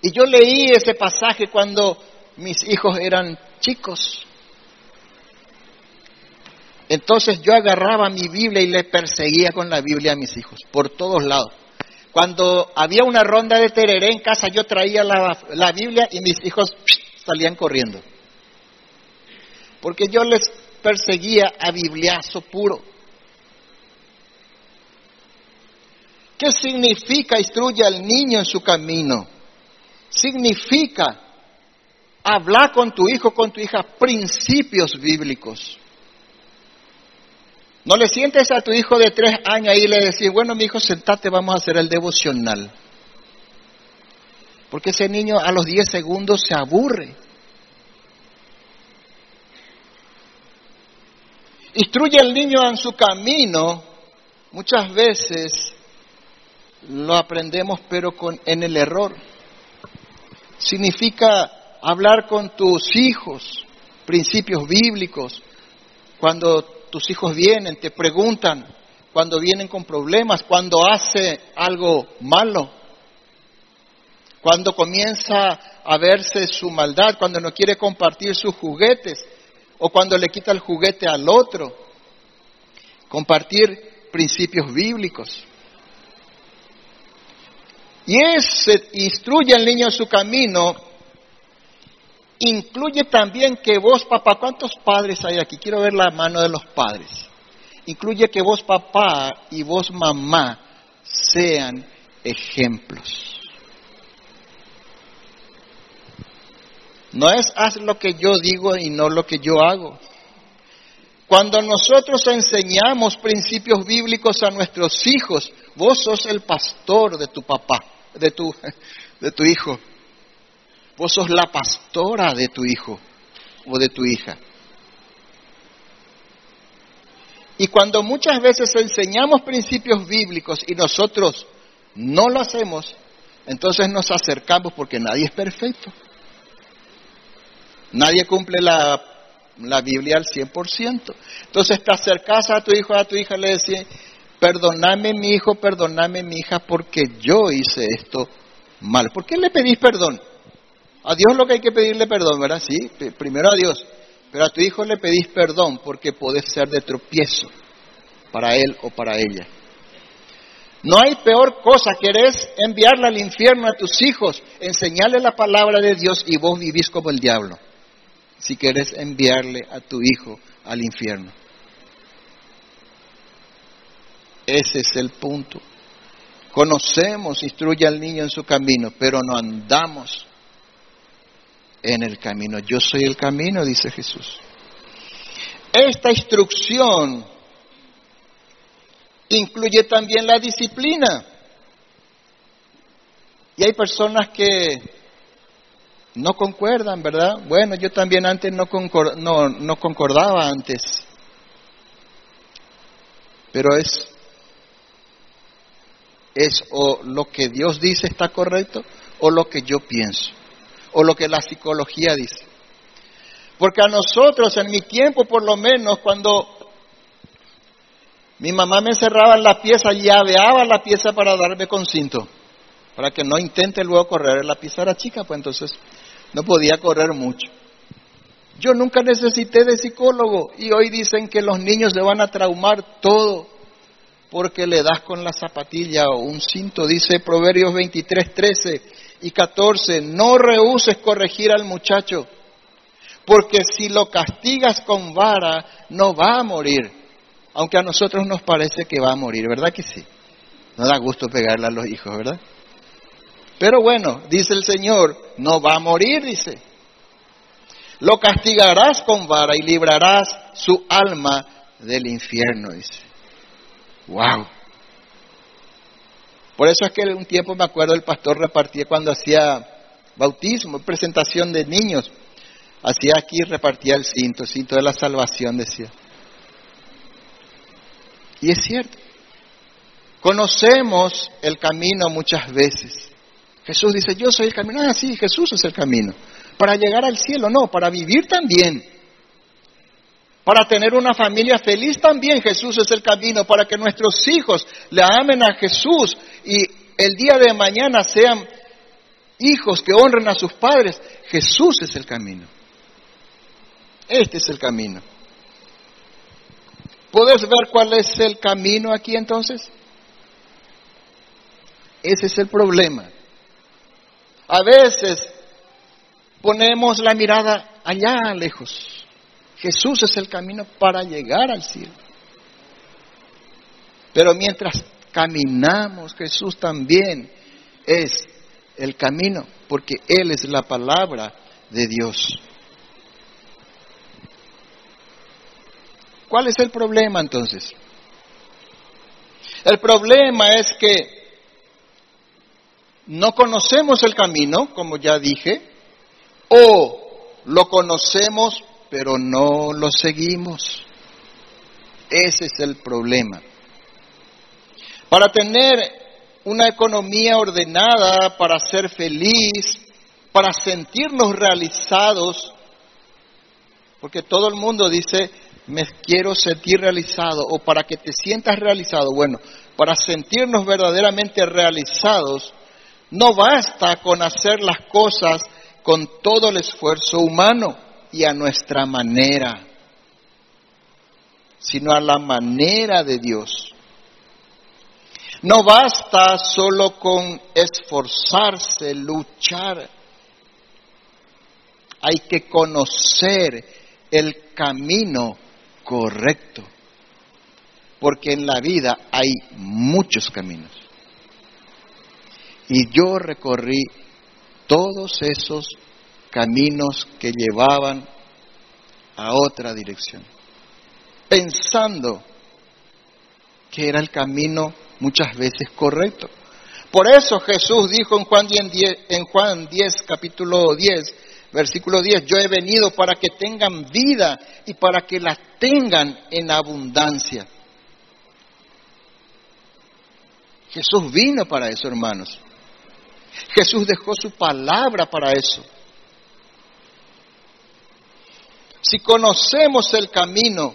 Y yo leí ese pasaje cuando mis hijos eran chicos. Entonces yo agarraba mi Biblia y le perseguía con la Biblia a mis hijos, por todos lados. Cuando había una ronda de tereré en casa, yo traía la, Biblia y mis hijos salían corriendo. Porque yo les perseguía a bibliazo puro. ¿Qué significa instruye al niño en su camino? Significa hablar con tu hijo, con tu hija, principios bíblicos. No le sientes a tu hijo de tres años ahí y le decís, bueno, mi hijo, sentate, vamos a hacer el devocional. Porque ese niño a los diez segundos se aburre. Instruye al niño en su camino. Muchas veces lo aprendemos, pero con, en el error. Significa hablar con tus hijos, principios bíblicos, cuando tus hijos vienen, te preguntan cuando vienen con problemas, cuando hace algo malo, cuando comienza a verse su maldad, cuando no quiere compartir sus juguetes o cuando le quita el juguete al otro. Compartir principios bíblicos. Y ese instruye al niño en su camino incluye también que vos, papá, ¿cuántos padres hay aquí? Quiero ver la mano de los padres. Incluye que vos, papá, y vos, mamá, sean ejemplos. No es haz lo que yo digo y no lo que yo hago. Cuando nosotros enseñamos principios bíblicos a nuestros hijos, vos sos el pastor de tu papá, de tu, de tu hijo. Vos sos la pastora de tu hijo o de tu hija. Y cuando muchas veces enseñamos principios bíblicos y nosotros no lo hacemos, entonces nos acercamos porque nadie es perfecto. Nadie cumple la, la Biblia al 100%. Entonces te acercas a tu hijo, a tu hija, le decís, perdoname mi hijo, perdoname mi hija, porque yo hice esto mal. ¿Por qué le pedís perdón? A Dios lo que hay que pedirle perdón, ¿verdad? Sí, primero a Dios. Pero a tu hijo le pedís perdón porque puede ser de tropiezo para él o para ella. No hay peor cosa, querés enviarle al infierno a tus hijos, enseñarle la palabra de Dios y vos vivís como el diablo. Si querés enviarle a tu hijo al infierno. Ese es el punto. Conocemos, instruye al niño en su camino, pero no andamos en el camino. Yo soy el camino, dice Jesús. Esta instrucción incluye también la disciplina. Y hay personas que no concuerdan, ¿verdad? Bueno, yo también antes no, concordaba antes. Pero es, es o lo que Dios dice está correcto o lo que yo pienso o lo que la psicología dice. Porque a nosotros, en mi tiempo por lo menos, cuando mi mamá me encerraba en la pieza, llaveaba la pieza para darme con cinto, para que no intente luego correr. La pieza chica, pues entonces no podía correr mucho. Yo nunca necesité de psicólogo y hoy dicen que los niños se van a traumar todo porque le das con la zapatilla o un cinto. Dice Proverbios 23, 13 y 14, no rehuses corregir al muchacho, porque si lo castigas con vara, no va a morir, aunque a nosotros nos parece que va a morir, ¿verdad que sí? No da gusto pegarle a los hijos, ¿verdad? Pero bueno, dice el Señor, no va a morir, dice. Lo castigarás con vara y librarás su alma del infierno, dice. Wow. Por eso es que un tiempo me acuerdo el pastor repartía cuando hacía bautismo, presentación de niños. Hacía aquí repartía el cinto, el cinto de la salvación, decía. Y es cierto. Conocemos el camino muchas veces. Jesús dice, yo soy el camino. Ah, sí, Jesús es el camino. Para llegar al cielo, no, para vivir también. Para tener una familia feliz también Jesús es el camino. Para que nuestros hijos le amen a Jesús y el día de mañana sean hijos que honren a sus padres. Jesús es el camino. Este es el camino. ¿Puedes ver cuál es el camino aquí entonces? Ese es el problema. A veces ponemos la mirada allá lejos. Jesús es el camino para llegar al cielo. Pero mientras caminamos, Jesús también es el camino, porque Él es la palabra de Dios. ¿Cuál es el problema entonces? El problema es que no conocemos el camino, como ya dije, o lo conocemos pero no lo seguimos. Ese es el problema. Para tener una economía ordenada, para ser feliz, para sentirnos realizados, porque todo el mundo dice, me quiero sentir realizado, o para que te sientas realizado. Bueno, para sentirnos verdaderamente realizados, no basta con hacer las cosas con todo el esfuerzo humano y a nuestra manera, sino a la manera de Dios. No basta solo con esforzarse, luchar. Hay que conocer el camino correcto, porque en la vida hay muchos caminos. Y yo recorrí todos esos caminos que llevaban a otra dirección, pensando que era el camino muchas veces correcto. Por eso Jesús dijo en Juan 10, en Juan 10 capítulo 10, versículo 10, yo he venido para que tengan vida y para que la tengan en abundancia. Jesús vino para eso, hermanos. Jesús dejó su palabra para eso. Si conocemos el camino,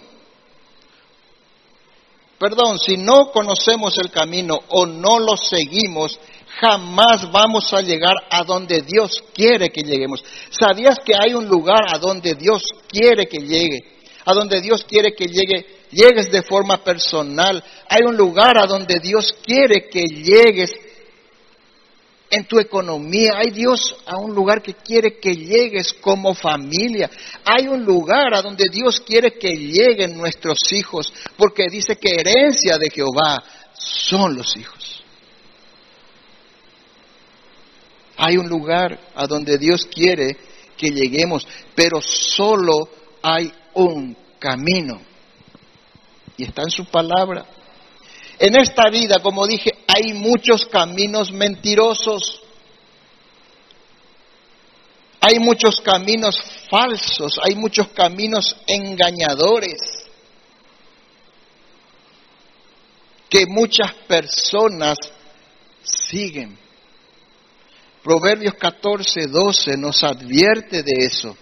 perdón, si no conocemos el camino o no lo seguimos, jamás vamos a llegar a donde Dios quiere que lleguemos. ¿Sabías que hay un lugar a donde Dios quiere que llegue? A donde Dios quiere que llegue, llegues de forma personal. Hay un lugar a donde Dios quiere que llegues en tu economía. Hay Dios a un lugar que quiere que llegues como familia. Hay un lugar a donde Dios quiere que lleguen nuestros hijos, porque dice que herencia de Jehová son los hijos. Hay un lugar a donde Dios quiere que lleguemos, pero solo hay un camino. Y está en su palabra. En esta vida, como dije, hay muchos caminos mentirosos. Hay muchos caminos falsos, hay muchos caminos engañadores que muchas personas siguen. Proverbios 14, 12 nos advierte de eso.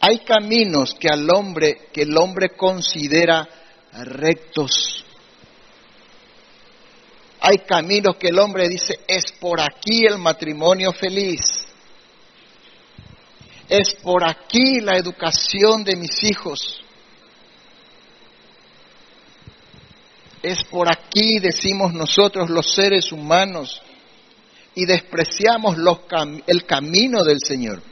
Hay caminos que al hombre, que el hombre considera rectos. Hay caminos que el hombre dice, es por aquí el matrimonio feliz. Es por aquí la educación de mis hijos. Es por aquí, decimos nosotros los seres humanos, y despreciamos los el camino del Señor.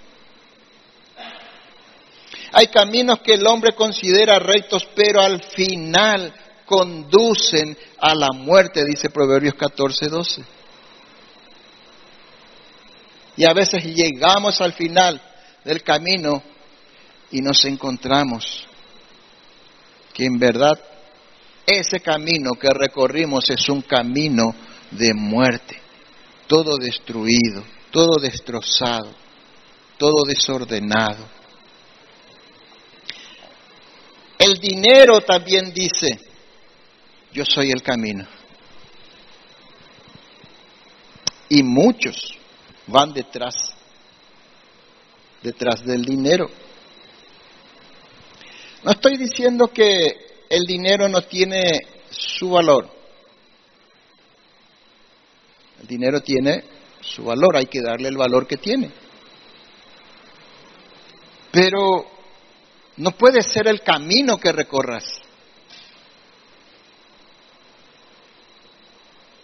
Hay caminos que el hombre considera rectos, pero al final conducen a la muerte, dice Proverbios 14, 12. Y a veces llegamos al final del camino y nos encontramos que en verdad ese camino que recorrimos es un camino de muerte, todo destruido, todo destrozado, todo desordenado. El dinero también dice, yo soy el camino. Y muchos van detrás, detrás del dinero. No estoy diciendo que el dinero no tiene su valor. El dinero tiene su valor, hay que darle el valor que tiene. Pero no puede ser el camino que recorras.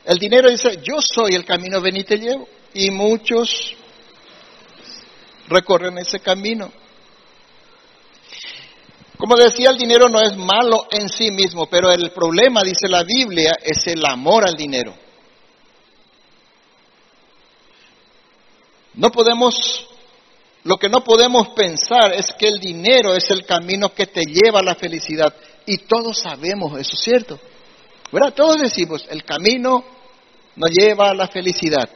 El dinero dice, yo soy el camino, ven y te llevo. Y muchos recorren ese camino. Como decía, el dinero no es malo en sí mismo, pero el problema, dice la Biblia, es el amor al dinero. No podemos, lo que no podemos pensar es que el dinero es el camino que te lleva a la felicidad. Y todos sabemos eso, ¿cierto? ¿Verdad? Todos decimos, el camino nos lleva a la felicidad.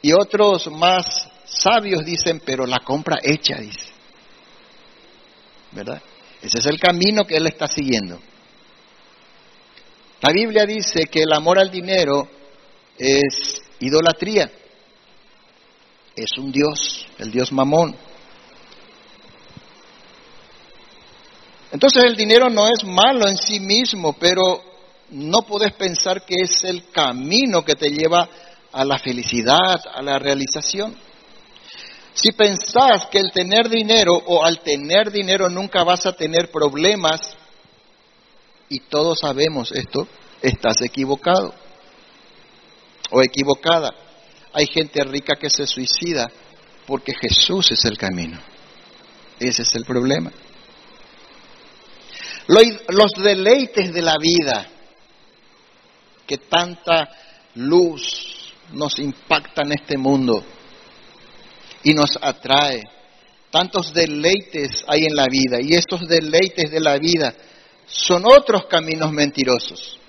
Y otros más sabios dicen, pero la compra hecha, dice. ¿Verdad? Ese es el camino que él está siguiendo. La Biblia dice que el amor al dinero es idolatría. Es un Dios, el Dios mamón. Entonces el dinero no es malo en sí mismo, pero no puedes pensar que es el camino que te lleva a la felicidad, a la realización. Si pensás que el tener dinero o al tener dinero nunca vas a tener problemas, y todos sabemos esto, estás equivocado o equivocada. Hay gente rica que se suicida porque Jesús es el camino. Ese es el problema. Los deleites de la vida, que tanta luz nos impacta en este mundo y nos atrae. Tantos deleites hay en la vida y estos deleites de la vida son otros caminos mentirosos.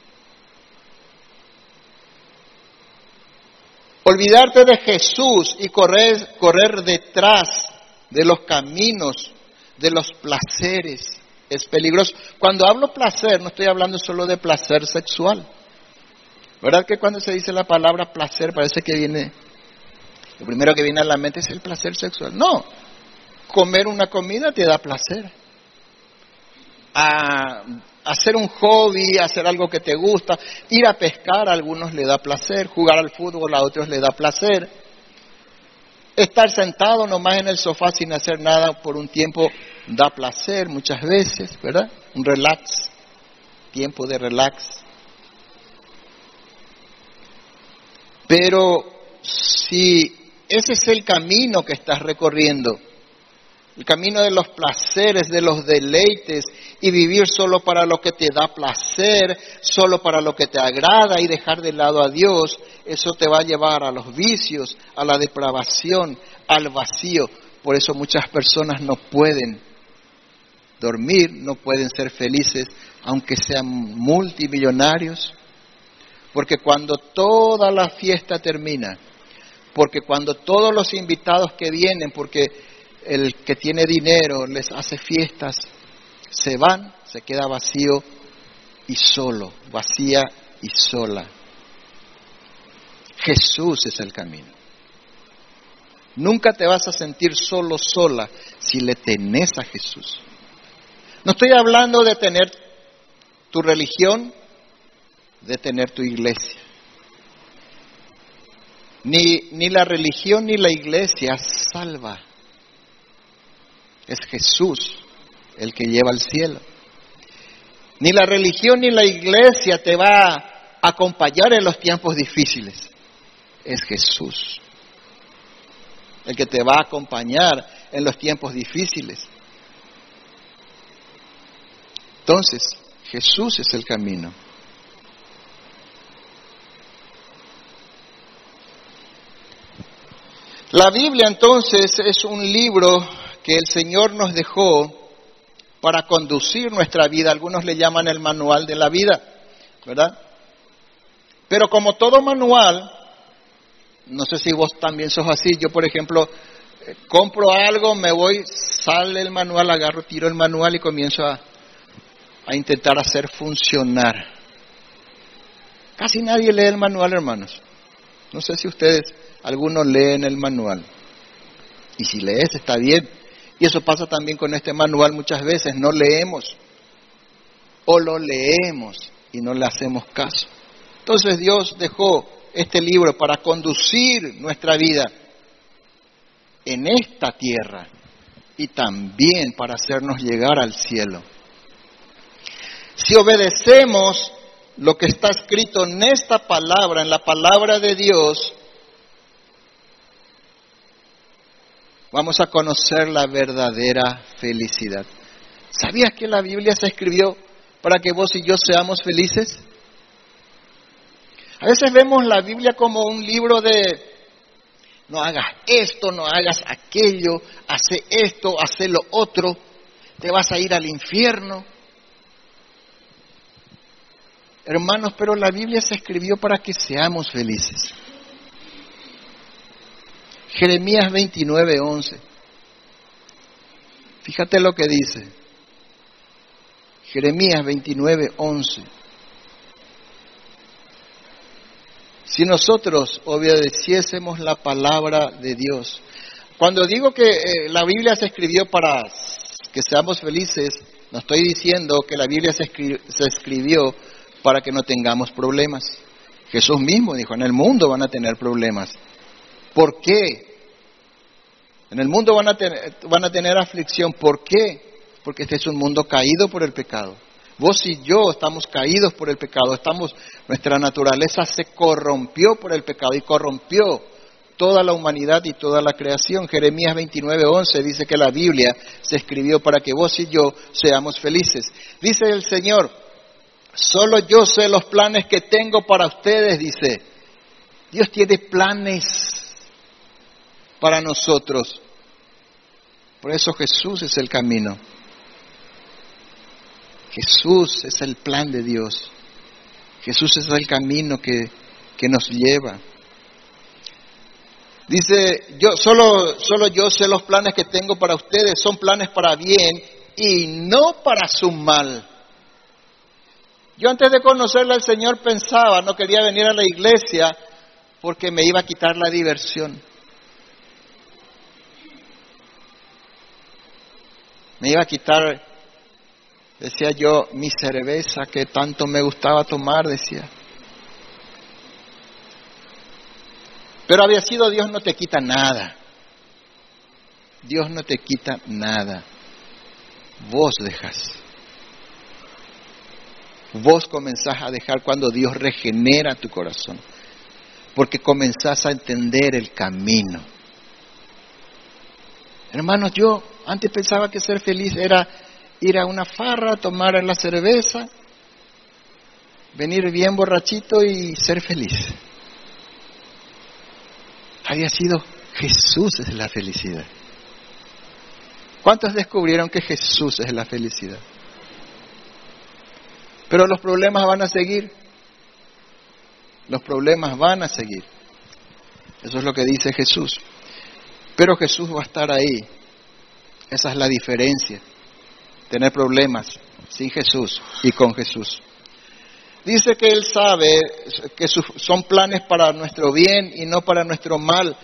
Olvidarte de Jesús y correr, correr detrás de los caminos, de los placeres, es peligroso. Cuando hablo placer, no estoy hablando solo de placer sexual. ¿Verdad que cuando se dice la palabra placer parece que viene, lo primero que viene a la mente es el placer sexual? No, comer una comida te da placer. A hacer un hobby, hacer algo que te gusta, ir a pescar a algunos le da placer, jugar al fútbol a otros le da placer. Estar sentado nomás en el sofá sin hacer nada por un tiempo da placer muchas veces, ¿verdad? Un relax, tiempo de relax. Pero si ese es el camino que estás recorriendo, el camino de los placeres, de los deleites y vivir solo para lo que te da placer, solo para lo que te agrada y dejar de lado a Dios, eso te va a llevar a los vicios, a la depravación, al vacío. Por eso muchas personas no pueden dormir, no pueden ser felices, aunque sean multimillonarios, porque cuando toda la fiesta termina, porque cuando todos los invitados que vienen, porque el que tiene dinero les hace fiestas, se van, se queda vacío y solo, vacía y sola. Jesús es el camino. Nunca te vas a sentir solo, sola, si le tenés a Jesús. No estoy hablando de tener tu religión, de tener tu iglesia. Ni, ni la religión ni la iglesia salva. Es Jesús el que lleva al cielo. Ni la religión ni la iglesia te va a acompañar en los tiempos difíciles. Es Jesús el que te va a acompañar en los tiempos difíciles. Entonces, Jesús es el camino. La Biblia entonces es un libro que el Señor nos dejó para conducir nuestra vida. Algunos le llaman el manual de la vida, ¿verdad? Pero como todo manual, no sé si vos también sos así, yo por ejemplo eh, compro algo, me voy, sale el manual, agarro, tiro el manual y comienzo a, a intentar hacer funcionar. Casi nadie lee el manual, hermanos. No sé si ustedes algunos leen el manual. Y si lees está bien. Y eso pasa también con este manual muchas veces. No leemos. O lo leemos y no le hacemos caso. Entonces Dios dejó este libro para conducir nuestra vida en esta tierra y también para hacernos llegar al cielo. Si obedecemos lo que está escrito en esta palabra, en la palabra de Dios, vamos a conocer la verdadera felicidad. ¿Sabías que la Biblia se escribió para que vos y yo seamos felices? A veces vemos la Biblia como un libro de no hagas esto, no hagas aquello, hace esto, hace lo otro, te vas a ir al infierno. Hermanos, pero la Biblia se escribió para que seamos felices. Jeremías 29, 11. Fíjate lo que dice. Jeremías 29, 11. Si nosotros obedeciésemos la palabra de Dios. Cuando digo que eh, la Biblia se escribió para que seamos felices, no estoy diciendo que la Biblia se, se escribió para que no tengamos problemas. Jesús mismo dijo, en el mundo van a tener problemas. ¿Por qué? En el mundo van a, tener, van a tener aflicción. ¿Por qué? Porque este es un mundo caído por el pecado. Vos y yo estamos caídos por el pecado. Estamos, nuestra naturaleza se corrompió por el pecado y corrompió toda la humanidad y toda la creación. Jeremías 29:11 dice que la Biblia se escribió para que vos y yo seamos felices. Dice el Señor, solo yo sé los planes que tengo para ustedes, dice. Dios tiene planes para nosotros. Por eso Jesús es el camino. Jesús es el plan de Dios. Jesús es el camino que, que nos lleva. Dice, yo solo, solo yo sé los planes que tengo para ustedes, son planes para bien y no para su mal. Yo antes de conocerle al Señor pensaba, no quería venir a la iglesia porque me iba a quitar la diversión. Me iba a quitar, decía yo, mi cerveza que tanto me gustaba tomar, decía. Pero había sido Dios no te quita nada. Dios no te quita nada. Vos dejas. Vos comenzás a dejar cuando Dios regenera tu corazón. Porque comenzás a entender el camino. Hermanos, yo antes pensaba que ser feliz era ir a una farra, tomar la cerveza, venir bien borrachito y ser feliz. Había sido Jesús es la felicidad. ¿Cuántos descubrieron que Jesús es la felicidad? Pero los problemas van a seguir. Los problemas van a seguir. Eso es lo que dice Jesús. Pero Jesús va a estar ahí esa es la diferencia. Tener problemas sin Jesús y con Jesús. Dice que Él sabe que son planes para nuestro bien y no para nuestro mal,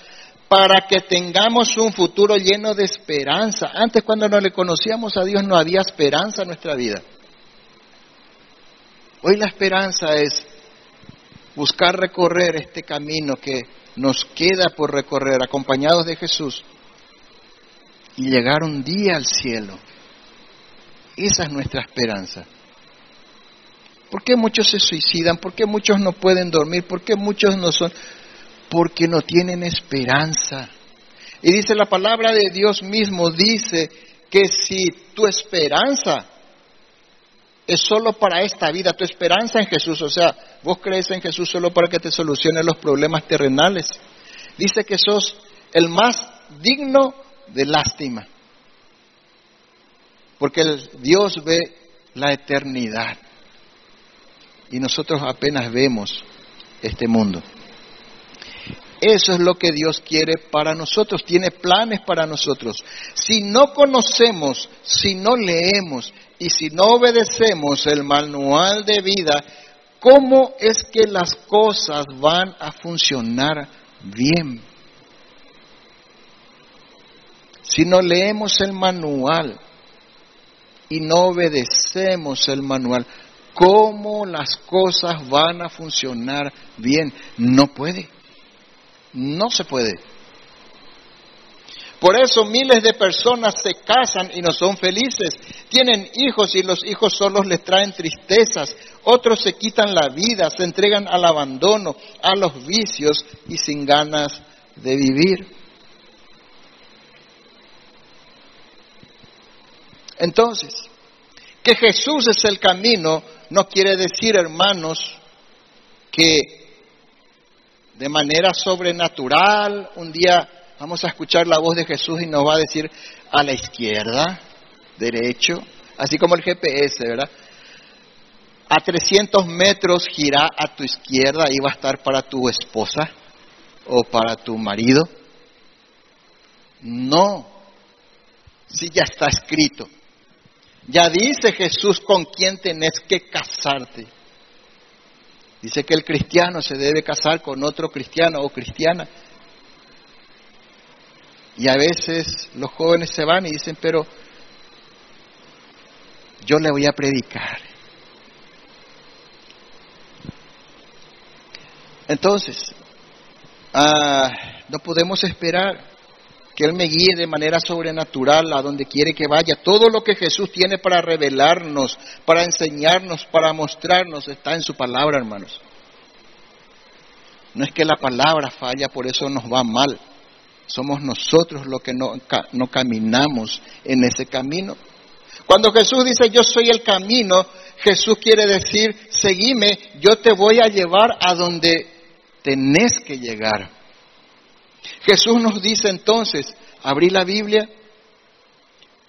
para que tengamos un futuro lleno de esperanza. Antes cuando no le conocíamos a Dios no había esperanza en nuestra vida. Hoy la esperanza es buscar recorrer este camino que nos queda por recorrer, acompañados de Jesús, y llegar un día al cielo. Esa es nuestra esperanza. ¿Por qué muchos se suicidan? ¿Por qué muchos no pueden dormir? ¿Por qué muchos no son? Porque no tienen esperanza. Y dice la palabra de Dios mismo, dice que si tu esperanza es solo para esta vida, tu esperanza en Jesús, o sea, vos crees en Jesús solo para que te solucione los problemas terrenales, dice que sos el más digno de lástima, porque Dios ve la eternidad y nosotros apenas vemos este mundo. Eso es lo que Dios quiere para nosotros, tiene planes para nosotros. Si no conocemos, si no leemos y si no obedecemos el manual de vida, ¿cómo es que las cosas van a funcionar bien? Si no leemos el manual y no obedecemos el manual, ¿cómo las cosas van a funcionar bien? No puede. No se puede. Por eso miles de personas se casan y no son felices. Tienen hijos y los hijos solos les traen tristezas. Otros se quitan la vida, se entregan al abandono, a los vicios y sin ganas de vivir. Entonces, que Jesús es el camino no quiere decir, hermanos, que de manera sobrenatural. Un día vamos a escuchar la voz de Jesús y nos va a decir a la izquierda, derecho, así como el GPS, ¿verdad? A 300 metros gira a tu izquierda y va a estar para tu esposa o para tu marido. No, si ya está escrito. Ya dice Jesús con quién tenés que casarte. Dice que el cristiano se debe casar con otro cristiano o cristiana. Y a veces los jóvenes se van y dicen, pero yo le voy a predicar. Entonces, ah, no podemos esperar que Él me guíe de manera sobrenatural a donde quiere que vaya. Todo lo que Jesús tiene para revelarnos, para enseñarnos, para mostrarnos, está en su palabra, hermanos. No es que la palabra falla, por eso nos va mal. Somos nosotros los que no, no caminamos en ese camino. Cuando Jesús dice yo soy el camino, Jesús quiere decir, seguime, yo te voy a llevar a donde tenés que llegar. Jesús nos dice entonces, abrí la Biblia,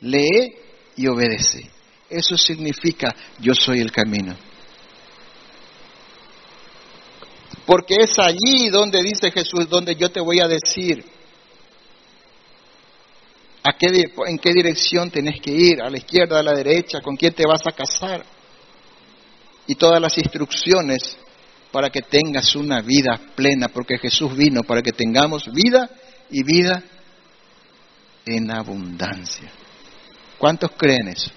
lee y obedece. Eso significa yo soy el camino. Porque es allí donde dice Jesús, donde yo te voy a decir a qué, en qué dirección tenés que ir, a la izquierda, a la derecha, con quién te vas a casar. Y todas las instrucciones para que tengas una vida plena, porque Jesús vino para que tengamos vida y vida en abundancia. ¿Cuántos creen eso?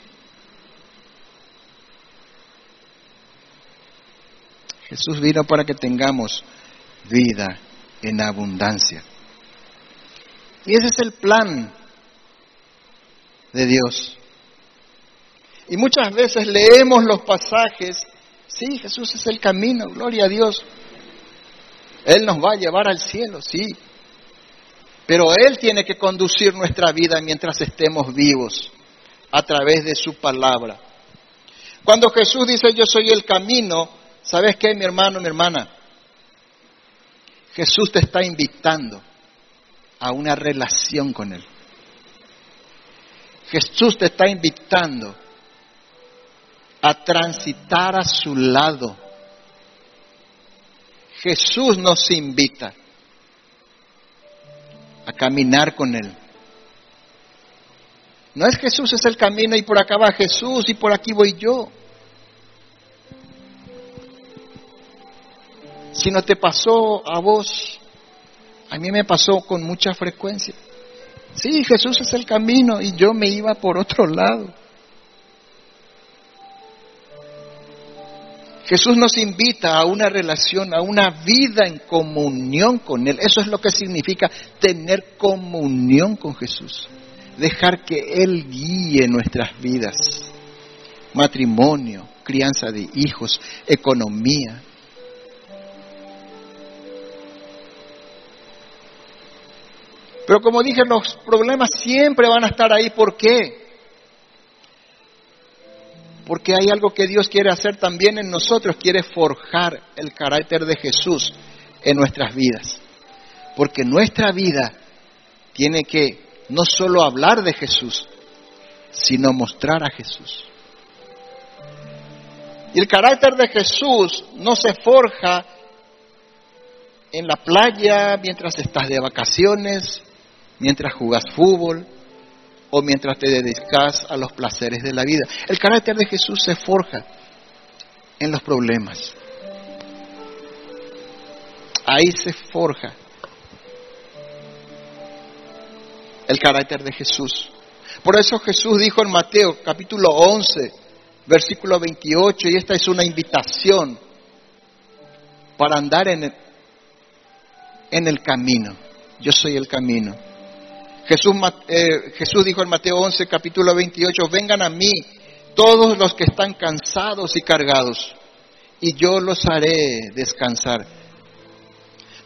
Jesús vino para que tengamos vida en abundancia. Y ese es el plan de Dios. Y muchas veces leemos los pasajes Sí, Jesús es el camino, gloria a Dios. Él nos va a llevar al cielo, sí. Pero Él tiene que conducir nuestra vida mientras estemos vivos a través de su palabra. Cuando Jesús dice yo soy el camino, ¿sabes qué, mi hermano, mi hermana? Jesús te está invitando a una relación con Él. Jesús te está invitando a transitar a su lado. Jesús nos invita a caminar con Él. No es Jesús es el camino y por acá va Jesús y por aquí voy yo. Si no te pasó a vos, a mí me pasó con mucha frecuencia. Sí, Jesús es el camino y yo me iba por otro lado. Jesús nos invita a una relación, a una vida en comunión con Él. Eso es lo que significa tener comunión con Jesús. dejar que Él guíe nuestras vidas. Matrimonio, crianza de hijos, economía. Pero como dije, los problemas siempre van a estar ahí. ¿Por qué? Porque hay algo que Dios quiere hacer también en nosotros, quiere forjar el carácter de Jesús en nuestras vidas. Porque nuestra vida tiene que no solo hablar de Jesús, sino mostrar a Jesús. Y el carácter de Jesús no se forja en la playa mientras estás de vacaciones, mientras jugas fútbol o mientras te dedicas a los placeres de la vida. El carácter de Jesús se forja en los problemas. Ahí se forja el carácter de Jesús. Por eso Jesús dijo en Mateo capítulo 11, versículo 28, y esta es una invitación para andar en el, en el camino. Yo soy el camino. Jesús, eh, Jesús dijo en Mateo 11, capítulo 28, vengan a mí todos los que están cansados y cargados, y yo los haré descansar.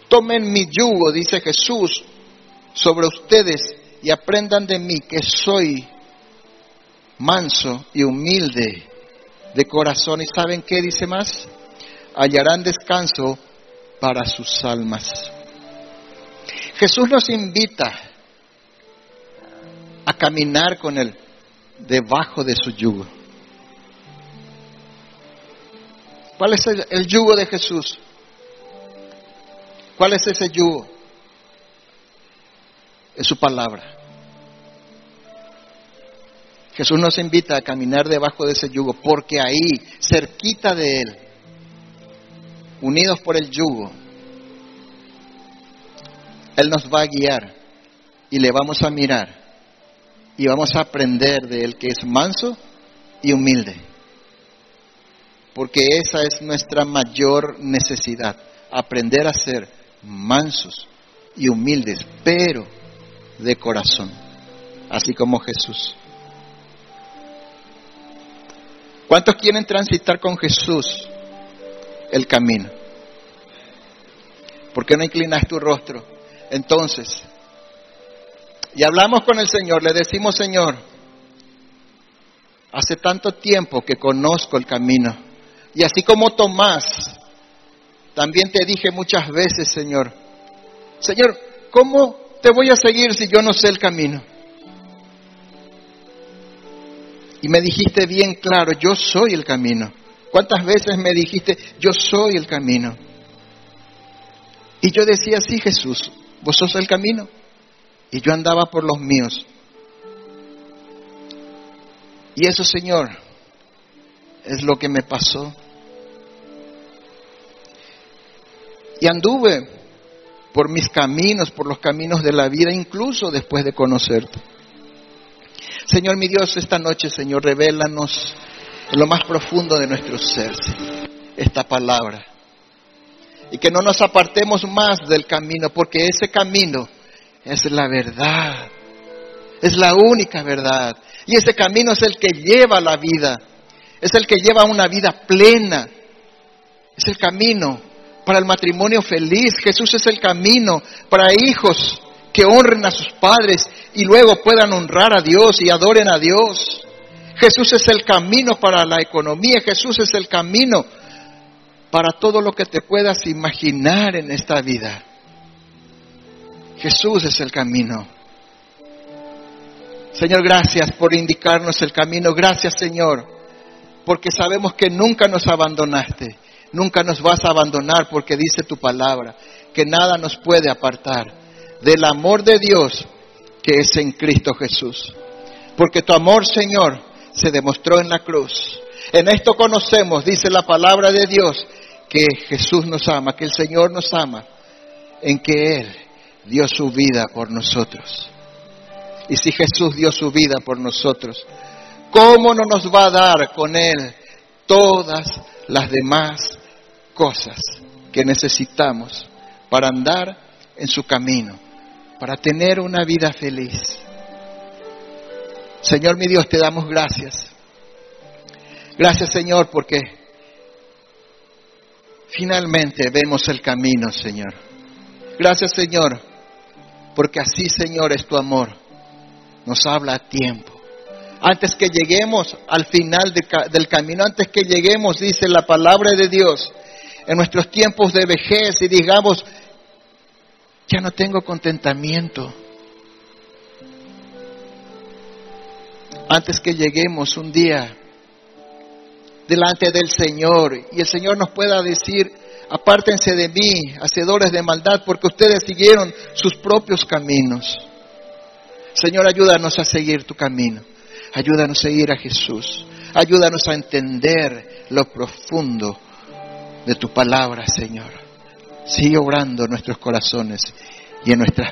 Tomen mi yugo, dice Jesús, sobre ustedes y aprendan de mí que soy manso y humilde de corazón. ¿Y saben qué dice más? Hallarán descanso para sus almas. Jesús nos invita a caminar con Él debajo de su yugo. ¿Cuál es el, yugo de Jesús? ¿Cuál es ese yugo? Es su palabra. Jesús nos invita a caminar debajo de ese yugo porque ahí, cerquita de Él, unidos por el yugo, Él nos va a guiar y le vamos a mirar y vamos a aprender de Él que es manso y humilde. Porque esa es nuestra mayor necesidad, aprender a ser mansos y humildes, pero de corazón, así como Jesús. ¿Cuántos quieren transitar con Jesús el camino? ¿Por qué no inclinas tu rostro? Entonces, y hablamos con el Señor, le decimos, Señor, hace tanto tiempo que conozco el camino. Y así como Tomás, también te dije muchas veces, Señor, Señor, ¿cómo te voy a seguir si yo no sé el camino? Y me dijiste bien claro, yo soy el camino. ¿Cuántas veces me dijiste, yo soy el camino? Y yo decía, sí, Jesús, vos sos el camino y yo andaba por los míos. Y eso, Señor, es lo que me pasó. Y anduve por mis caminos, por los caminos de la vida, incluso después de conocerte. Señor mi Dios, esta noche, Señor, revélanos en lo más profundo de nuestro ser esta palabra. Y que no nos apartemos más del camino, porque ese camino es la verdad. Es la única verdad. Y ese camino es el que lleva la vida. Es el que lleva una vida plena. Es el camino para el matrimonio feliz. Jesús es el camino para hijos que honren a sus padres y luego puedan honrar a Dios y adoren a Dios. Jesús es el camino para la economía. Jesús es el camino para todo lo que te puedas imaginar en esta vida. Jesús es el camino. Señor, gracias por indicarnos el camino. Gracias, Señor, porque sabemos que nunca nos abandonaste. Nunca nos vas a abandonar porque dice tu palabra que nada nos puede apartar del amor de Dios que es en Cristo Jesús. Porque tu amor, Señor, se demostró en la cruz. En esto conocemos, dice la palabra de Dios, que Jesús nos ama, que el Señor nos ama, en que Él dio su vida por nosotros. Y si Jesús dio su vida por nosotros, ¿cómo no nos va a dar con Él todas las demás cosas que necesitamos para andar en su camino, para tener una vida feliz? Señor mi Dios, te damos gracias. Gracias Señor porque finalmente vemos el camino, Señor. Gracias Señor porque así Señor es tu amor. Nos habla a tiempo. Antes que lleguemos al final del camino, antes que lleguemos, dice la palabra de Dios, en nuestros tiempos de vejez y digamos, ya no tengo contentamiento. Antes que lleguemos un día delante del Señor y el Señor nos pueda decir, apártense de mí, hacedores de maldad, porque ustedes siguieron sus propios caminos. Señor, ayúdanos a seguir tu camino. Ayúdanos a seguir a Jesús. Ayúdanos a entender lo profundo de tu palabra, Señor. Sigue obrando en nuestros corazones y en nuestras vidas.